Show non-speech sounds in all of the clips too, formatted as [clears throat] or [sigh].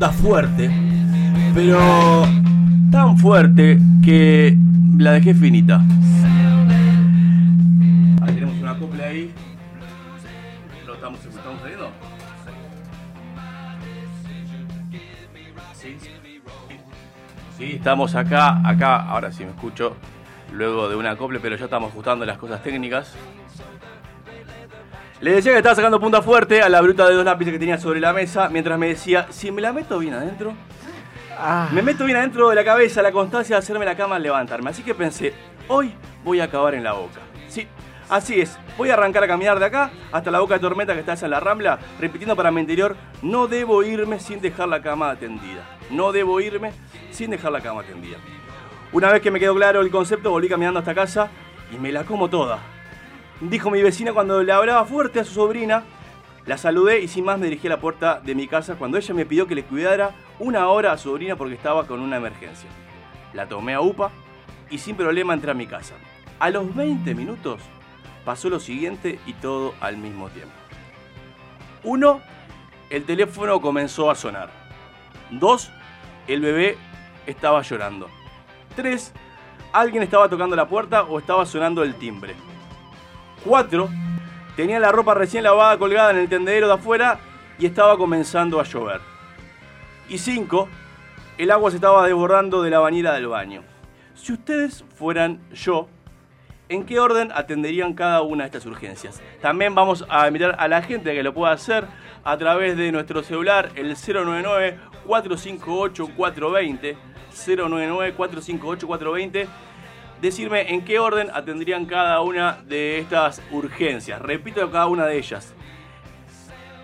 fuerte, pero tan fuerte que la dejé finita. Ahí tenemos una copla ahí. ¿Lo estamos, estamos saliendo? Sí, estamos acá, acá, ahora sí me escucho, luego de una acople, pero ya estamos ajustando las cosas técnicas. Le decía que estaba sacando punta fuerte a la bruta de dos lápices que tenía sobre la mesa, mientras me decía, si me la meto bien adentro, me meto bien adentro de la cabeza la constancia de hacerme la cama al levantarme. Así que pensé, hoy voy a acabar en la boca. Sí, así es, voy a arrancar a caminar de acá hasta la boca de tormenta que está esa en la rambla, repitiendo para mi interior, no debo irme sin dejar la cama tendida. No debo irme sin dejar la cama tendida. Una vez que me quedó claro el concepto, volví caminando hasta casa y me la como toda. Dijo mi vecina cuando le hablaba fuerte a su sobrina. La saludé y sin más me dirigí a la puerta de mi casa cuando ella me pidió que le cuidara una hora a su sobrina porque estaba con una emergencia. La tomé a UPA y sin problema entré a mi casa. A los 20 minutos pasó lo siguiente y todo al mismo tiempo. Uno, el teléfono comenzó a sonar. Dos, el bebé estaba llorando. Tres, alguien estaba tocando la puerta o estaba sonando el timbre. 4. Tenía la ropa recién lavada colgada en el tendedero de afuera y estaba comenzando a llover. Y 5. El agua se estaba desbordando de la bañera del baño. Si ustedes fueran yo, ¿en qué orden atenderían cada una de estas urgencias? También vamos a invitar a la gente que lo pueda hacer a través de nuestro celular, el 099-458-420. 099-458-420 decirme en qué orden atenderían cada una de estas urgencias. Repito cada una de ellas.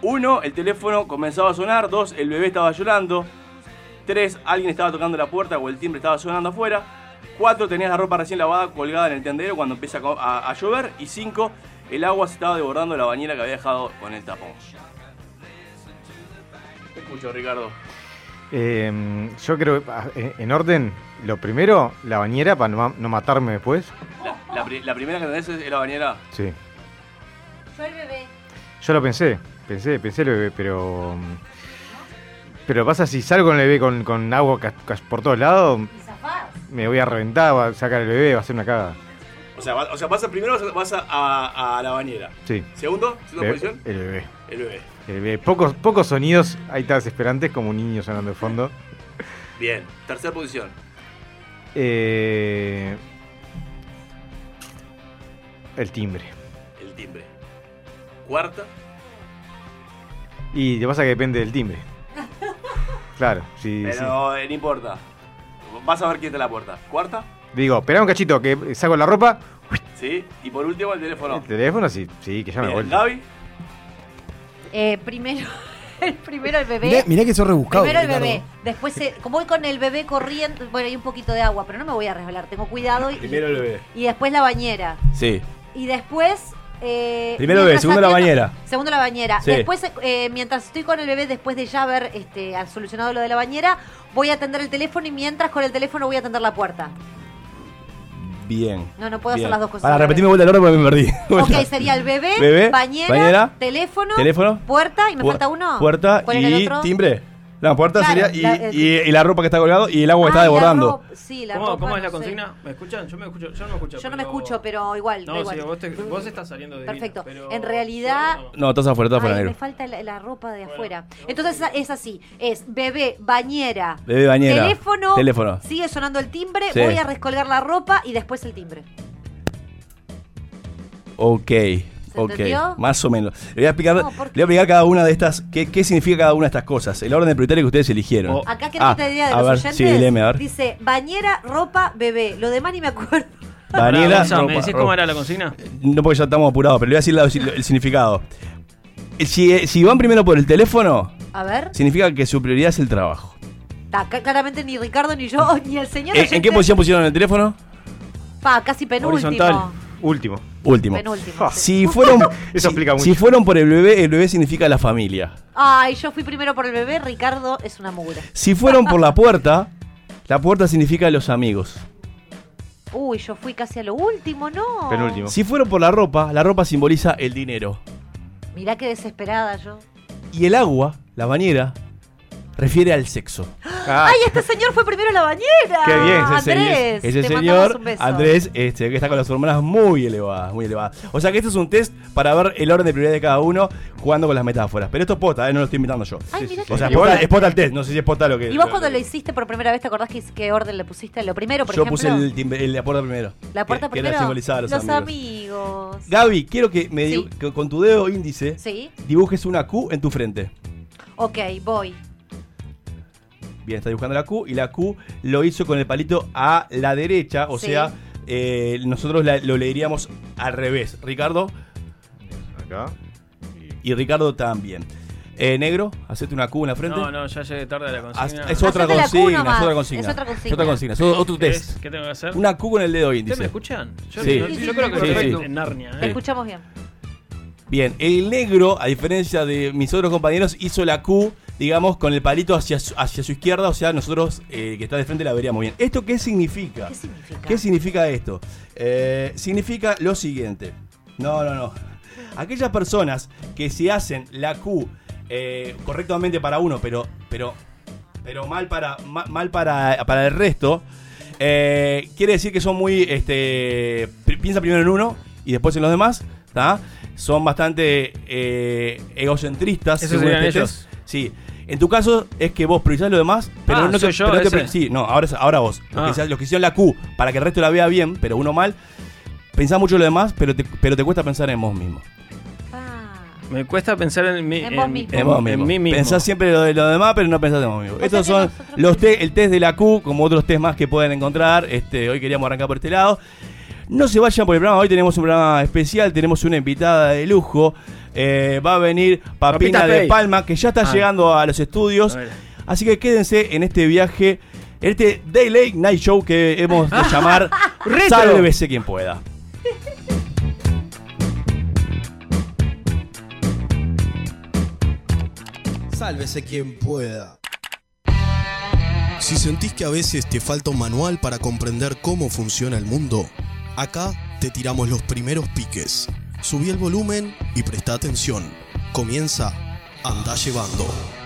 Uno, el teléfono comenzaba a sonar. Dos, el bebé estaba llorando. Tres, alguien estaba tocando la puerta o el timbre estaba sonando afuera. Cuatro, tenías la ropa recién lavada colgada en el tendero cuando empieza a, llover. Y cinco, el agua se estaba desbordando la bañera que había dejado con el tapón. Te escucho, Ricardo. Eh, yo creo, que, ah, eh, en orden, lo primero, la bañera para no, ma- no matarme después. La, la pri- la primera que tenés es la bañera. Sí. Yo el bebé. Yo lo pensé, pensé, pensé el bebé, pero. mm, Pero pasa si salgo con el bebé con, con agua cas- cas- por todos lados, Y zafás. me voy a reventar, voy a sacar el bebé, va a ser una caga. O sea, va- o sea vas a- primero vas a, vas a- a- a la bañera. Sí. Segundo, segunda Be- posición, El bebé. el bebé. El bebé. Pocos, pocos sonidos, ahí está desesperantes, como un niño sonando de fondo. Bien. Tercera posición. Eh, el timbre. El timbre. Cuarta. Y que pasa que depende del timbre. [laughs] Claro, sí, sí. Pero eh, no importa. Vas a ver quién está en la puerta. Cuarta. Digo, espera un cachito, que saco la ropa. Sí. Y por último el teléfono. El teléfono, sí, sí, que ya me vuelvo. Gaby. Eh, primero, [laughs] el primero el bebé. Mirá, mirá que sos rebuscado. Primero el Ricardo. bebé, después eh, como voy con el bebé corriendo, bueno, hay un poquito de agua, pero no me voy a resbalar, tengo cuidado. Y, Primero el bebé. y después la bañera. Sí. Y después... eh, Primero el bebé, segundo la bañera. Segundo la bañera. Sí. Después, eh, mientras estoy con el bebé, después de ya haber este, solucionado lo de la bañera, voy a atender el teléfono y mientras con el teléfono voy a atender la puerta. Bien. No, no puedo hacer las dos cosas. Para repetirme vuelta el orden porque me perdí. Ok, [laughs] sería el bebé, Bebé, bañera, bañera, teléfono, teléfono, puerta y me Pu- falta uno. Puerta ¿Cuál era el y timbre. La puerta Claro, sería y, la- el- y- y la ropa que está colgado y el agua que está Ah, la desbordando. ropa- Sí, la ¿Cómo, ropa, cómo es la no sé. consigna? ¿Me escuchan? Yo me escucho. Yo no me escucho. Yo no me pero- escucho, pero igual. No, igual. sí, vos, te- vos estás saliendo de Perfecto. pero En realidad. yo no. No, estás afuera, estás afuera, Ay, negro. me falta la, la ropa de afuera. Entonces es- es así: es bebé, bañera, Bebé, bañera. teléfono, Teléfono. sigue sonando el timbre, Sí. voy a rescolgar la ropa y después el timbre. Ok. ¿Se ¿Se Ok, entendió? más o menos. Le voy a explicar, No, ¿por le voy a explicar cada una de estas, qué, qué significa cada una de estas cosas. El orden prioritario que ustedes eligieron. Oh. Acá querés Ah, que te diga de a los ver, oyentes. sí, léeme, a ver. Dice, bañera, ropa, bebé. Lo demás ni me acuerdo. Gonzalo, ¿Me decís ropa. cómo era la consigna? No porque ya estamos apurados, pero le voy a decir la- el significado. Si, si van primero por el teléfono, A ver. significa que su prioridad es el trabajo. Ta, claramente ni Ricardo ni yo, [laughs] ni el señor. ¿En, en qué posición pusieron el teléfono? Pa, casi penúltimo. Horizontal. Último. Último. Penúltimo. sí. Si [laughs] fueron, Eso si- explica mucho. si fueron por el bebé, el bebé significa la familia. Ay, yo fui primero por el bebé, Ricardo es una mugre. Si fueron por la puerta, la puerta significa los amigos. Uy, yo fui casi a lo último, ¿no? Penúltimo. Si fueron por la ropa, la ropa simboliza el dinero. Mirá qué desesperada yo. Y el agua, la bañera, refiere al sexo. [gasps] Ah, ¡Ay, este señor fue primero a la bañera! Qué bien, Ese Andrés, Ese te señor, un beso. Andrés, este, que está con las hormonas muy elevadas, muy elevadas. O sea que este es un test para ver el orden de prioridad de cada uno jugando con las metáforas. Pero esto es pota, ¿eh? no lo estoy inventando yo. Ay, Sí, sí, O sea, es pota, es pota el test, no sé si es pota lo que. ¿Y vos cuando lo hiciste por primera vez, te acordás qué, qué orden le pusiste? Lo primero, por Yo ejemplo. puse el, timbre- el- la puerta primero. La puerta que, que primero. era simbolizada a los, amigos. amigos. Gaby, quiero que, me que con tu dedo índice Sí. dibujes una Q en tu frente. Ok, voy. Bien, está dibujando la Q y la Q lo hizo con el palito a la derecha, o Sí. sea, eh, nosotros la- lo leeríamos al revés. Ricardo acá. y Ricardo también. Eh, negro, hacete una Q en la frente. No, no, ya llegué tarde a la consigna. es otra consigna, es otra consigna. es otra consigna. Es otra consigna, es otro ¿Qué test. es? ¿Qué tengo que hacer? Una Q con el dedo ¿Ustedes me índice. escuchan? Yo, Sí. yo- Sí, yo sí, creo que sí, estoy sí. en Narnia. Te ¿eh? escuchamos bien. Bien, el negro, a diferencia de mis otros compañeros, hizo la Q, digamos, con el palito hacia su, hacia su izquierda, o sea, nosotros eh, que está de frente la veríamos bien. ¿Esto qué significa? ¿Qué significa? ¿Qué significa esto? Eh, significa lo siguiente. No, no, no. Aquellas personas que se hacen la Q eh, correctamente para uno, pero, pero, pero mal para, ma- mal para, para el resto, eh, quiere decir que son muy, este, piensa primero en uno y después en los demás, ¿tá? Son bastante eh, egocentristas. ¿Esos según serían este ellos? Sí. En tu caso es que vos priorizás lo demás, pero Ah, no soy te, yo pero no te sí, no, ahora, es- ahora vos. Los, Ah. que, los que hicieron la Q para que el resto la vea bien, pero uno mal, pensás mucho en lo demás, pero te, pero te cuesta pensar en vos mismo. Ah. Me cuesta pensar en mí En vos mismo. En vos mismo. mí mismo. Pensás siempre lo de lo demás, pero no pensás en vos mismo. Estos son los te- el test de la Q, como otros test más que pueden encontrar. Este, hoy queríamos arrancar por este lado. No se vayan por el programa, hoy tenemos un programa especial, tenemos una invitada de lujo. Eh, va a venir Papina Papita de Pay. Palma, que ya está Ah. llegando a los estudios. A. Así que quédense en este viaje, en este Day Late Night Show que hemos de [laughs] llamar. Sálvese quien pueda. Sálvese quien pueda. Si sentís que a veces te falta un manual para comprender cómo funciona el mundo, acá te tiramos los primeros piques. Subí el volumen y presta atención. Comienza Anda llevando.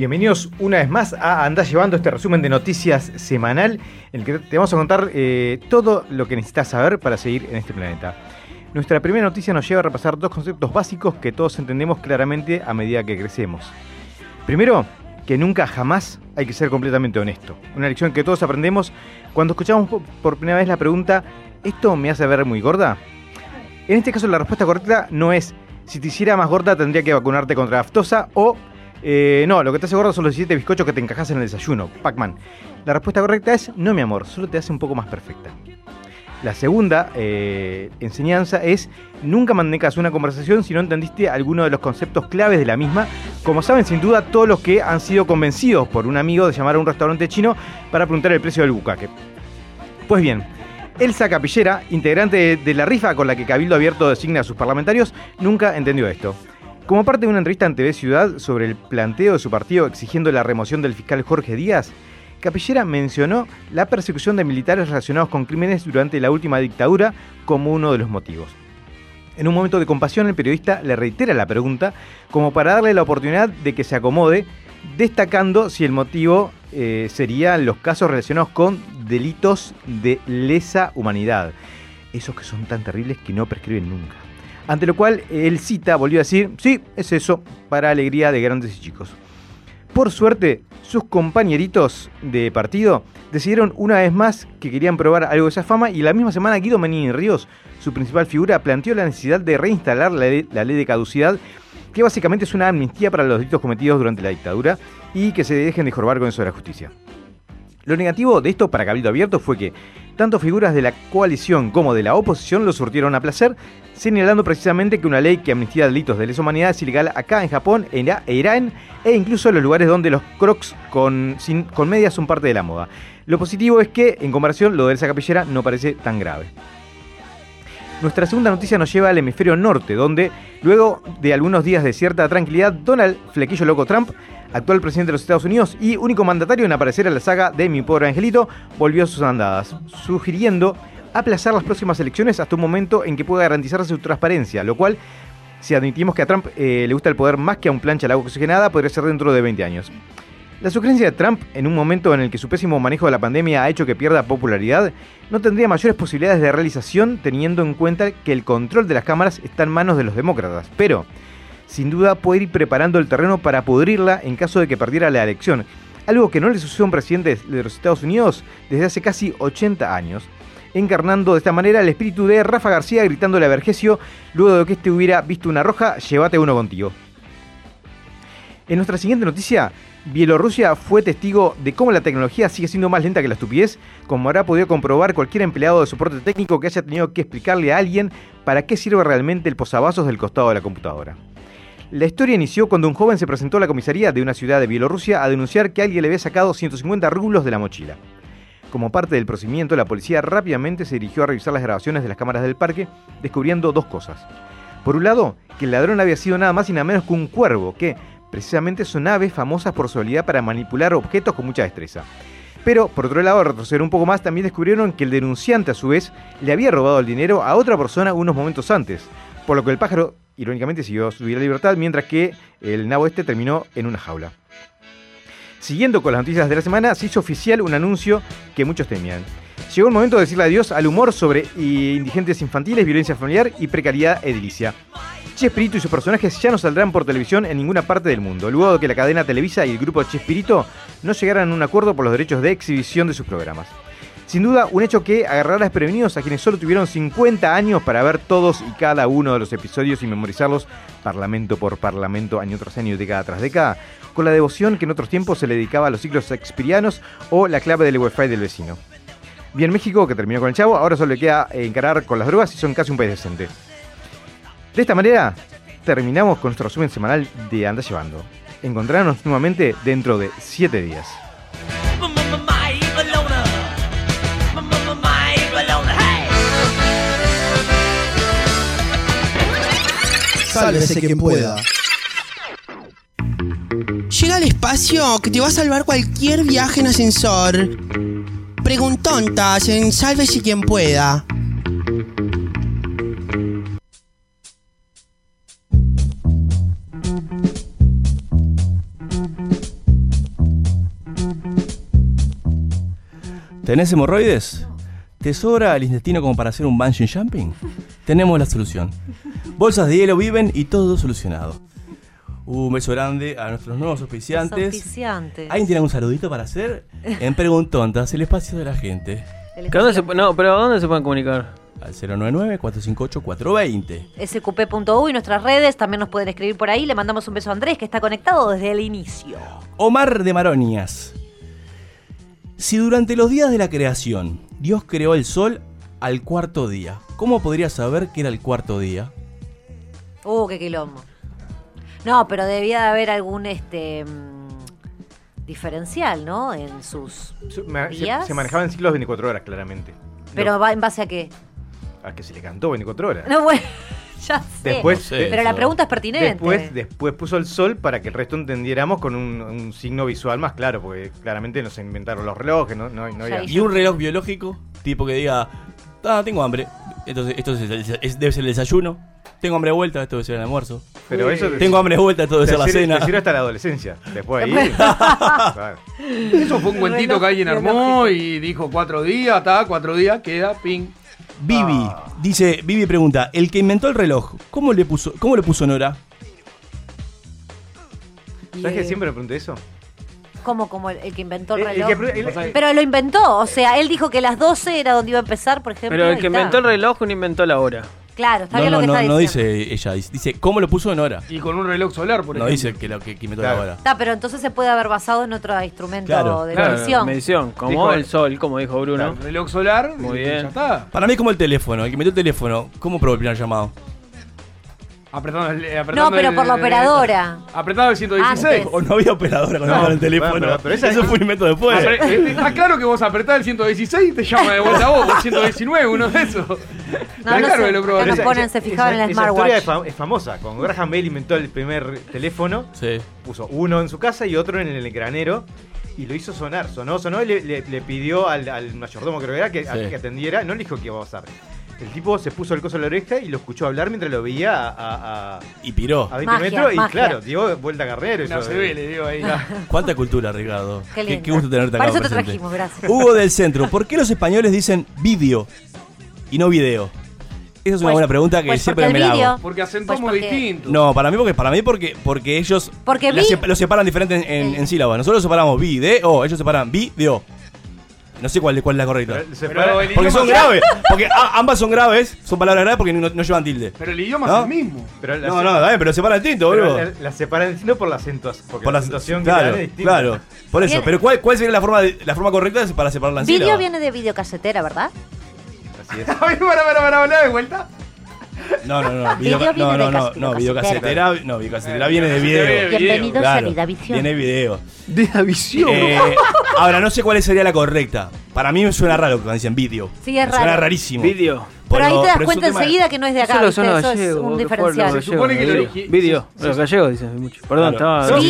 Bienvenidos una vez más a Andás llevando este resumen de noticias semanal, en el que te vamos a contar eh, todo lo que necesitas saber para seguir en este planeta. Nuestra primera noticia nos lleva a repasar dos conceptos básicos que todos entendemos claramente a medida que crecemos. Primero, que nunca jamás hay que ser completamente honesto. Una lección que todos aprendemos cuando escuchamos po- por primera vez la pregunta, ¿esto me hace ver muy gorda? En este caso la respuesta correcta no es, si te hiciera más gorda tendría que vacunarte contra la aftosa o eh, no, lo que te hace gordo son los 17 bizcochos que te encajas en el desayuno, Pac-Man. La respuesta correcta es, no mi amor, solo te hace un poco más perfecta. La segunda eh, enseñanza es, nunca mantengas una conversación si no entendiste alguno de los conceptos claves de la misma. Como saben sin duda todos los que han sido convencidos por un amigo de llamar a un restaurante chino para preguntar el precio del bucaque. Pues bien, Elsa Capillera, integrante de la rifa con la que Cabildo Abierto designa a sus parlamentarios, nunca entendió esto. Como parte de una entrevista en TV Ciudad sobre el planteo de su partido exigiendo la remoción del fiscal Jorge Díaz, Capillera mencionó la persecución de militares relacionados con crímenes durante la última dictadura como uno de los motivos. En un momento de compasión, el periodista le reitera la pregunta como para darle la oportunidad de que se acomode, destacando si el motivo eh, serían los casos relacionados con delitos de lesa humanidad, esos que son tan terribles que no prescriben nunca. Ante lo cual el cita volvió a decir, sí, es eso, para alegría de grandes y chicos. Por suerte, sus compañeritos de partido decidieron una vez más que querían probar algo de esa fama y la misma semana Guido Menini Ríos, su principal figura, planteó la necesidad de reinstalar la ley, la ley de caducidad, que básicamente es una amnistía para los delitos cometidos durante la dictadura y que se dejen de jorbar con eso de la justicia. Lo negativo de esto para Cabildo Abierto fue que tanto figuras de la coalición como de la oposición lo surtieron a placer, señalando precisamente que una ley que amnistía delitos de lesa humanidad es ilegal acá en Japón, en e Irán e incluso en los lugares donde los crocs con, sin- con medias son parte de la moda. Lo positivo es que, en comparación, lo de esa capillera no parece tan grave. Nuestra segunda noticia nos lleva al hemisferio norte, donde, luego de algunos días de cierta tranquilidad, Donald Flequillo Loco Trump, actual presidente de los Estados Unidos y único mandatario en aparecer en la saga de Mi Pobre Angelito, volvió a sus andadas, sugiriendo aplazar las próximas elecciones hasta un momento en que pueda garantizarse su transparencia, lo cual, si admitimos que a Trump eh, le gusta el poder más que a un plancha al agua oxigenada, podría ser dentro de 20 años. La sugerencia de Trump, en un momento en el que su pésimo manejo de la pandemia ha hecho que pierda popularidad, no tendría mayores posibilidades de realización teniendo en cuenta que el control de las cámaras está en manos de los demócratas. Pero, sin duda, puede ir preparando el terreno para pudrirla en caso de que perdiera la elección. Algo que no le sucedió a un presidente de los Estados Unidos desde hace casi 80 años. Encarnando de esta manera el espíritu de Rafa García gritándole a Vergesio, luego de que este hubiera visto una roja, llévate uno contigo. En nuestra siguiente noticia, Bielorrusia fue testigo de cómo la tecnología sigue siendo más lenta que la estupidez, como habrá podido comprobar cualquier empleado de soporte técnico que haya tenido que explicarle a alguien para qué sirve realmente el posavasos del costado de la computadora. La historia inició cuando un joven se presentó a la comisaría de una ciudad de Bielorrusia a denunciar que alguien le había sacado 150 rublos de la mochila. Como parte del procedimiento, la policía rápidamente se dirigió a revisar las grabaciones de las cámaras del parque, descubriendo dos cosas. Por un lado, que el ladrón había sido nada más y nada menos que un cuervo, que precisamente son aves famosas por su habilidad para manipular objetos con mucha destreza. Pero, por otro lado, al retroceder un poco más, también descubrieron que el denunciante, a su vez, le había robado el dinero a otra persona unos momentos antes, por lo que el pájaro, irónicamente, siguió su vida libertad, mientras que el nabo este terminó en una jaula. Siguiendo con las noticias de la semana, se hizo oficial un anuncio que muchos temían. Llegó el momento de decirle adiós al humor sobre indigentes infantiles, violencia familiar y precariedad edilicia. Chespirito y sus personajes ya no saldrán por televisión en ninguna parte del mundo, luego de que la cadena Televisa y el grupo Chespirito no llegaran a un acuerdo por los derechos de exhibición de sus programas. Sin duda, un hecho que agarrará desprevenidos a quienes solo tuvieron 50 años para ver todos y cada uno de los episodios y memorizarlos parlamento por parlamento, año tras año década tras década, con la devoción que en otros tiempos se le dedicaba a los ciclos shakespearianos o la clave del wifi del vecino. Bien México, que terminó con el chavo, ahora solo le queda encarar con las drogas y son casi un país decente. De esta manera, terminamos con nuestro resumen semanal de Anda Llevando. Encontrarnos nuevamente dentro de 7 días. Sálvese quien pueda. Llega al espacio que te va a salvar cualquier viaje en ascensor. Preguntontas en Sálvese quien pueda. ¿Tenés hemorroides? ¿Te sobra el intestino como para hacer un bungee jumping? Tenemos la solución. Bolsas de hielo viven y todo solucionado. Un beso grande a nuestros nuevos auspiciantes. Auspiciantes. ¿Alguien tiene un saludito para hacer? En Preguntontas, el espacio de la gente. El ¿Que dónde se pu- no, pero ¿dónde se pueden comunicar? Al 099-458-420. sqp.u y nuestras redes también nos pueden escribir por ahí. Le mandamos un beso a Andrés, que está conectado desde el inicio. Omar de Maronias. Si durante los días de la creación Dios creó el sol al cuarto día, ¿cómo podría saber que era el cuarto día? Uh, qué quilombo. No, pero debía de haber algún este mm, diferencial, ¿no? En sus. Ma- Se, ¿Días? se manejaba en ciclos 24 horas, claramente. Pero No, va en base a qué. a que se le cantó 24 horas. No, bueno, [laughs] ya sé. Después, No sé. pero la pregunta es pertinente. Después, después puso el sol para que el resto entendiéramos con un, un signo visual más claro, porque claramente no se inventaron los relojes, no, no, no Ya había- hizo. Y un reloj biológico, tipo que diga, ah, tengo hambre. Entonces, esto es- es- es- debe ser el desayuno. Tengo hambre de vuelta, esto debe ser el almuerzo. Pero eso Tengo hambre de vuelta, todo te eso la sirve- cena. te sirve hasta la adolescencia. Después ahí. [laughs] claro. Eso fue un cuentito que alguien armó y dijo cuatro días, está, cuatro días, queda, ping. Vivi, dice, Vivi pregunta, el que inventó el reloj, ¿cómo le puso, cómo le puso Nora? ¿Sabes que siempre me pregunté eso? Como, como el, el que inventó el El- el reloj. que pre- el- Pero lo inventó, o sea, él dijo que las 12 era donde iba a empezar, por ejemplo. Pero el y que está. inventó el reloj no inventó la hora. Claro, está No, bien no, lo que no, está no diciendo. dice ella, dice, ¿cómo lo puso Nora? Y con un reloj solar, por No ejemplo. dice que lo que, que inventó Claro. la hora. Está, pero entonces se puede haber basado en otro instrumento Claro. de Claro, medición. medición, como Dijo- el sol, como dijo Bruno. El reloj solar, Muy bien. ya está. Para mí es como el teléfono, el que metió el teléfono, ¿cómo probó el primer llamado? Apretando el, apretando No, pero el- por la operadora. Apretando el 116. Antes. O no había operadora cuando No, el teléfono. bueno, pero- pero esa- Eso fue un invento después. Pero, eh, Está claro que vos apretás el 116 y te llama de vuelta a vos, el 119, uno de esos. No, no claro sé, lo probó. acá nos Esa- ponen, esa- se fijaban esa- en el esa historia es, smartwatch. fam- es famosa. Cuando Graham Bell inventó el primer teléfono, Sí. puso uno en su casa y otro en el granero y lo hizo sonar. Sonó, sonó y le, le- le pidió al, al mayordomo, creo que era, que, a- Sí. que atendiera. No le dijo que iba a pasar. El tipo se puso el coso en la oreja y lo escuchó hablar mientras lo veía a, a, Y piró. a 20 Magia, metros y claro, dio vuelta a carrera. Eso, CB eh, le digo ahí. [laughs] ¿Cuánta cultura, Ricardo? Qué lindo. Qué, gusto tenerte acá Para eso te presente. trajimos, gracias. Hugo del Centro, ¿por qué los españoles dicen vídeo y no video? Esa es una Pues- buena pregunta que pues siempre me la hago. Porque acentamos Pues porque- distinto. No, para mí porque para mí porque porque ellos Porque la vi- sep- lo separan diferente en, en- en sílabas. Nosotros separamos video, ellos separan video. No sé cuál, cuál es la correcta. pero se Pero para- el Porque son es- graves. Porque a- ambas son graves, son palabras graves porque no, no llevan tilde. Pero el idioma ¿No? es el mismo. pero No, se- no, bien, pero separan distinto, boludo. la, la separan distinto por la acentuación. Por la acentuación que claro, distinta. claro. Por eso. Bien. Pero ¿cuál, cuál sería la forma, de- la forma correcta para separarla en Video sílabas? viene de videocasetera, ¿verdad? Así [laughs] es. A ver, para, para, para, hablar de vuelta. No, no, no. Video Video, no, no, no, no, videocasetera. No, videocasetera viene de video. Bienvenidos Claro, a Vidavisión. Viene video. De la visión. Eh, ahora, no sé cuál sería la correcta. Para mí me suena raro cuando dicen video. Sí, es Me Suena raro. rarísimo. Vídeo. Pero ahí te das cuenta enseguida que no es de acá, Solo son los Eso es gallegos, un ¿qué fue diferencial. Se supone que el gallegos? origi- Vídeo. se- Los gallegos dicen mucho. Perdón, Claro. estaba.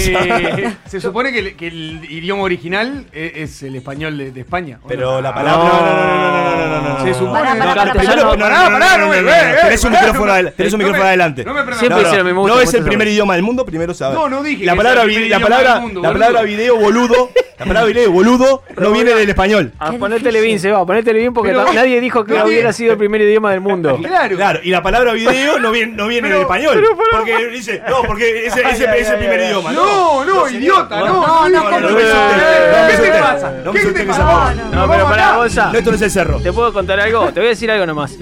Se, [laughs] se supone que el, que el idioma original es, es el español de, de España. ¿o Pero no? la palabra. No, no, no, no, no, no, no, no. Se supone. No, pará, no, no, pará, no, no me- no, no, tenés un micrófono me- me- adelante. Me Siempre lo mismo. No es el primer idioma del mundo, primero saber. No, no dije La palabra video boludo, la palabra video boludo no viene del español. Ah, ponetele difícil. bien, se va, bien porque Pero- nadie dijo que hubiera sido el primer idioma del mundo. Claro. Claro, y la palabra video no viene, no viene Pero- del español. pero porque dice, no, porque ese, ese ay, primer idioma. No, no, idiota, no. No, no, no, Eh, ¿Qué te pasa? No me ¿Qué te insultes que No, pero pará. Gonza. No, esto no es el cerro. ¿Te puedo contar algo? Te voy a decir algo nomás.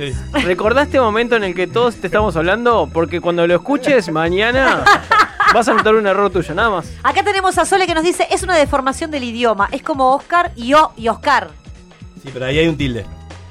¿Recordás este momento en el que todos te estamos hablando? Porque cuando lo escuches mañana vas a notar un error tuyo, nada más. Acá tenemos a Sole que nos dice, es una deformación del idioma. Es como Oscar y O y Oscar. Sí, pero ahí hay un tilde.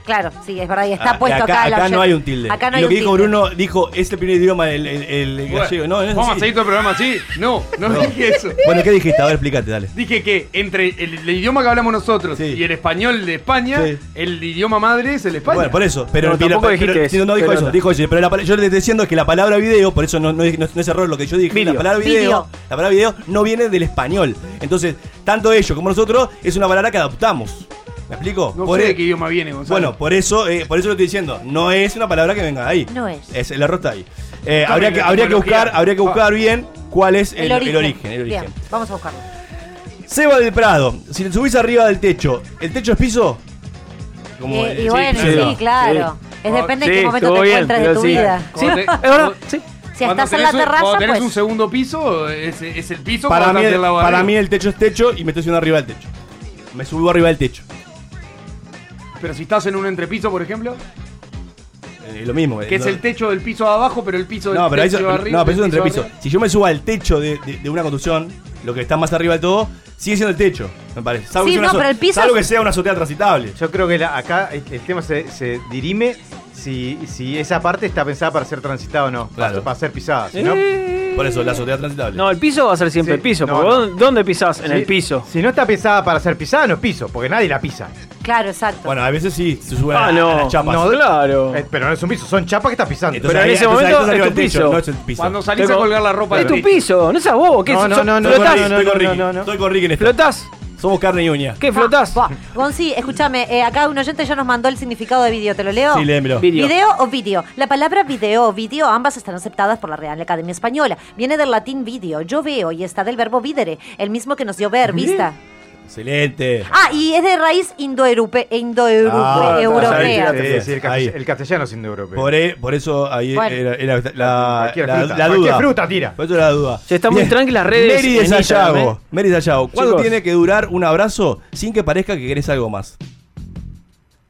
Claro, sí, es verdad, y está Ah, puesto acá, acá. el acá no hay un tilde. Acá no y hay lo un que dijo tilde. Bruno, dijo, es el primer idioma el, el, el gallego. No, no es Vamos a así. seguir todo el programa así. No, no, No. dije eso. Bueno, ¿qué dijiste? A ver, explícate, dale. Dije que entre el, el idioma que hablamos nosotros Sí. y el español de España, Sí. el idioma madre es el España. Bueno, por eso. Pero, No, pero- tampoco pero- dijiste sí, eso, no, no dijo pero eso, dijo eso. Pero la pala- yo le estoy diciendo que la palabra video, por eso no, no, es- no es error lo que yo dije. Video. La palabra video, Video. la palabra video no viene del español. Entonces, tanto ellos como nosotros es una palabra que adoptamos. ¿Me explico? no Por sé e- de qué idioma viene, Gonzalo. Bueno, por eso, eh, por eso lo estoy diciendo. No es una palabra que venga de ahí. No es. el error está ahí. Eh, habría que, habría que buscar, habría que buscar bien cuál es el, El, origen. el origen. el origen. Bien, vamos a buscarlo. Seba del Prado, si te subís arriba del techo, ¿el techo es piso? Como Eh, el- y bueno, sí, claro. Es depende en Sí, qué momento te bien, encuentres de tu sí. vida. Sí, es te-. Si Cuando estás en la un- terraza, Cuando tenés pues. un segundo piso, es, es el piso para, mí, de para mí el techo es techo y me estoy subiendo arriba del techo. Me subo arriba del techo. Pero si estás en un entrepiso, por ejemplo, Eh, lo mismo. que eh, es el techo del piso de abajo, pero el piso del No, pero, techo eso, de arriba. no, pero eso es del entre piso piso. de arriba. Si yo me subo al techo de, de- de una construcción, lo que está más arriba de todo, sigue siendo el techo, me parece. Salvo, Sí, que, sea una no, pero el piso salvo es- que sea una azotea transitable. Yo creo que la- acá el, el tema se, se dirime si, si esa parte está pensada para ser transitada o no. Claro. Para, para ser pisada. Si no, Por eso, la azotea transitable. No, el piso va a ser siempre Sí, el piso. no, porque no. vos, ¿Dónde pisás? En el piso. Si no está pensada para ser pisada, no es piso, porque nadie la pisa. Claro, exacto. Bueno, a veces sí, se suben Ah, a, a no. las chapas. No, claro. Eh, pero no es un piso, son chapas que estás pisando. Entonces Pero en ahí- ese entonces ahí momento estás arriba es tu del techo, piso. no es el piso. Cuando salís Tengo- a colgar la ropa Es del tu piso, no es a vos. ¿qué? No, no, no, no, Estoy con flotás, Ricky, no, estoy con no, Ricky. no, no. Estoy con Ricky en esto. flotás. Somos carne y uña. ¿Qué flotás? Buah. Gonzi, escúchame, eh, acá un oyente ya nos mandó el significado de video, ¿te lo leo? Sí, léemelo. Video. ¿Video o video? La palabra video o video ambas están aceptadas por la Real Academia Española. Viene del latín video, yo veo, y está del verbo videre, el mismo que nos dio ver, vista. Excelente. Ah, y es de raíz indoeurope, indoeurope- Ah, europea. sí, el, castell- el castellano es indoeuropeo. Por, e- por eso ahí Bueno. era, era la, la- fruta, la duda. fruta tira. Por eso la duda. Che, está muy Bien. tranqui las redes de Sayago. ¿eh? Mary de Sayago. ¿Cuánto Chicos. tiene que durar un abrazo sin que parezca que querés algo más?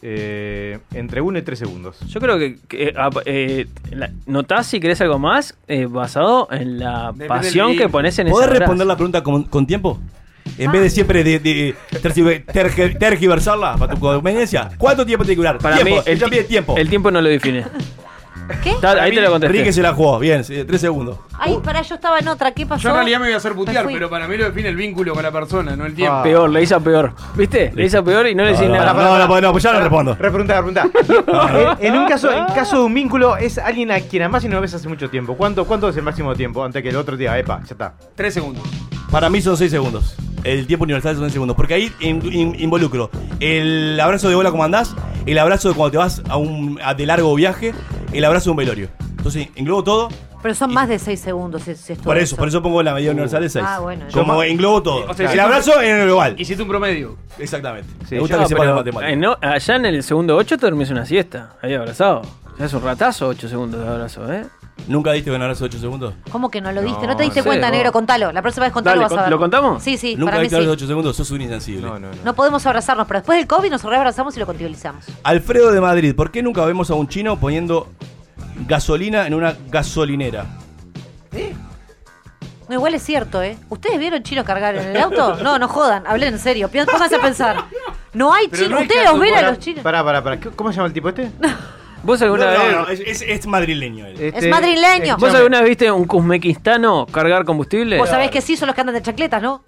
Eh, entre uno y tres segundos. Yo creo que, que, ah, eh, la- notás si querés algo más eh, basado en la Depende pasión que pones en ese ¿Podés responder la pregunta con, con tiempo? En vez de siempre de, de tergi- tergi- tergiversarla para tu conveniencia. ¿Cuánto tiempo tiene que durar? Para tiempo. mí, el, pide tiempo. el tiempo no lo define. ¿Qué? Está- ahí te lo contesté. Enrique se la jugó. Bien, tres segundos. Ay, para, yo estaba en otra, ¿qué pasó? Yo en realidad me voy a hacer putear, pero para mí lo define el vínculo con la persona, no el tiempo. Ah. Peor, le hizo peor. ¿Viste? Le hizo peor y no le decís No, nada. no, no, no, no, pues ya no respondo. Repregunta, repregunta. en, en un caso, en caso de un vínculo, es alguien a quien además y no ves hace mucho tiempo. ¿Cuánto, ¿Cuánto es el máximo tiempo antes que el otro diga, epa, ya está? Tres segundos. Para mí son 6 segundos. El tiempo universal son 6 segundos. Porque ahí in- in- involucro el abrazo de bola como andás, el abrazo de cuando te vas a un a de largo viaje, el abrazo de un velorio. Entonces, englobo todo. Pero son más de 6 segundos si, si es todo Por eso, por eso pongo la medida universal de 6. Ah, bueno. Como englobo todo. O sea, el abrazo en el global. Hiciste un promedio. Exactamente. Sí, Me gusta que sepan pero, la matemática. eh, no, allá en el segundo 8 te dormís una siesta. Ahí abrazado. Ya es un ratazo 8 segundos de abrazo, ¿eh? ¿Nunca diste un abrazo de 8 segundos? ¿Cómo que no lo diste? ¿No, No, te diste no cuenta, vos. negro? Contalo. La próxima vez contalo Dale, vas a ver. ¿lo contamos? Sí, sí, ¿Nunca para mí diste sí. abrazo de 8 segundos? Sos un insensible. No, no, no. No podemos abrazarnos, pero después del COVID nos reabrazamos y lo contabilizamos. Alfredo de Madrid, ¿por qué nunca vemos a un chino poniendo gasolina en una gasolinera? No, igual es cierto, ¿eh? ¿Ustedes vieron chino cargar en el [laughs] auto? No, no jodan, hablen en serio. Pónganse a pensar. No hay chinos. ¿Ustedes los ven a los chinos? Pará, pará, pará. ¿Cómo se llama el tipo este? [laughs] ¿Vos No, alguna no, vez... no, es, es- es madrileño él. Este- madrileño. ¿Vos alguna vez viste un kuzmequistano cargar combustible? Vos sabés que sí son los que andan de chancletas, ¿no?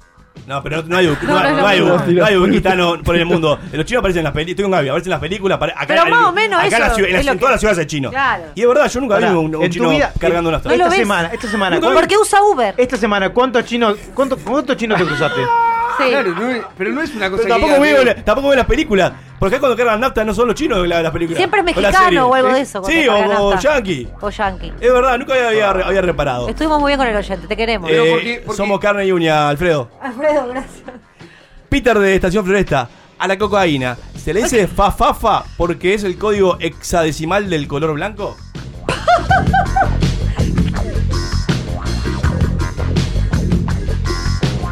No, pero no hay, no, No, no es no no uzbekistano por el mundo. Los chinos aparecen en las películas. Estoy con Gaby, aparecen en las películas. Acá Pero más o menos acá en, la eso ciudad- en, es en que- todas las ciudades hay chino. Claro. Y es verdad, yo nunca vi Pará, un, un en tu chino vida- cargando en- una No lo Esta semana, esta semana. ¿cuánto- Porque usa Uber. Esta semana, ¿cuántos chinos, cuánto, cuántos chinos te cruzaste? [laughs] Sí. Claro, no es- pero no es una cosa Pero que tampoco veo, la- tampoco veo las películas. Porque acá cuando cargan nafta no son los chinos la- las películas. Siempre es o las mexicano o algo de eso. Sí, o, o yankee. O yankee. Es verdad, nunca había, había reparado. Estuvimos muy bien con el oyente, te queremos. Eh, Pero ¿por qué- por qué? Somos carne y uña, Alfredo. Alfredo, gracias. Peter de Estación Floresta. A la cocaína. ¿Se le dice fa fa fa porque es el código hexadecimal del color blanco? [laughs]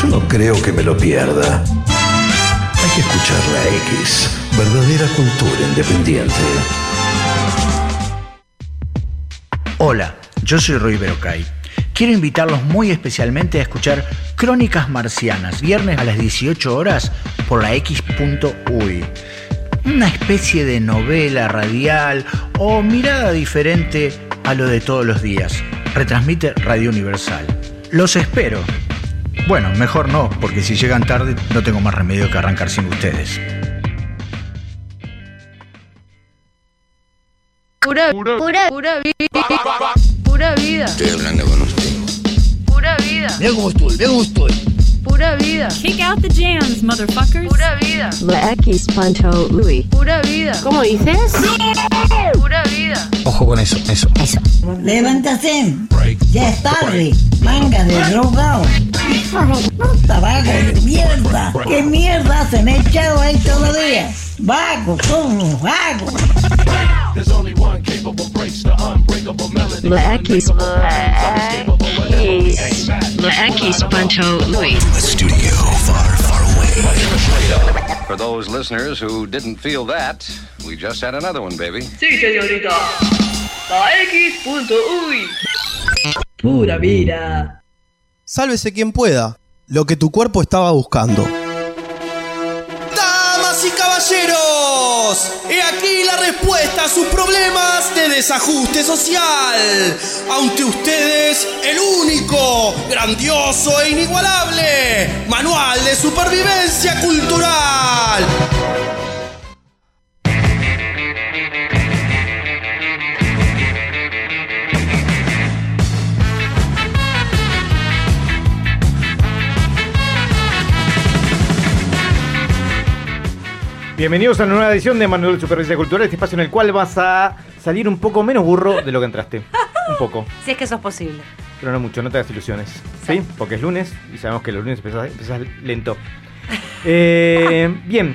Yo no creo que me lo pierda. Hay que escuchar la X. Verdadera cultura independiente. Hola, yo soy Rui Berocay. Quiero invitarlos muy especialmente a escuchar Crónicas Marcianas, viernes a las 18 horas por la X.uy. Una especie de novela radial o mirada diferente a lo de todos los días. Retransmite Radio Universal. Los espero. Bueno, mejor no, porque si llegan tarde no tengo más remedio que arrancar sin ustedes. Pura, pura, pura vida. Pura vida. Estoy hablando con usted. Pura vida. Estoy, mira cómo estoy. Pura vida. Kick out the jams, motherfuckers. Pura vida. La X Panto Louis. Pura vida. ¿Cómo dices? Pura vida. Ojo con eso, eso. Eso. Levántate. Ya es tarde. Manga de drogado. Puta vago de mierda. ¿Qué mierda se me ha echado ahí todavía? Vago, somos vagos. La X. La X Panto Louis. For those listeners who didn't feel that, we just had another one, baby. Sí, señorita. La X.uy. Pura vida. Sálvese quien pueda. Lo que tu cuerpo estaba buscando. ¡Damas y caballeros! He aquí la respuesta a sus problemas de desajuste social. Ante ustedes, el único, grandioso e inigualable Manual de Supervivencia Cultural. Bienvenidos a una nueva edición de Manuel de Supervivencia Cultural, este espacio en el cual vas a salir un poco menos burro de lo que entraste. Un poco, [laughs] Si es que eso es posible. pero no mucho, no te hagas ilusiones. ¿Sí? Porque es lunes y sabemos que los lunes empezás, empezás lento. Eh, [laughs] bien,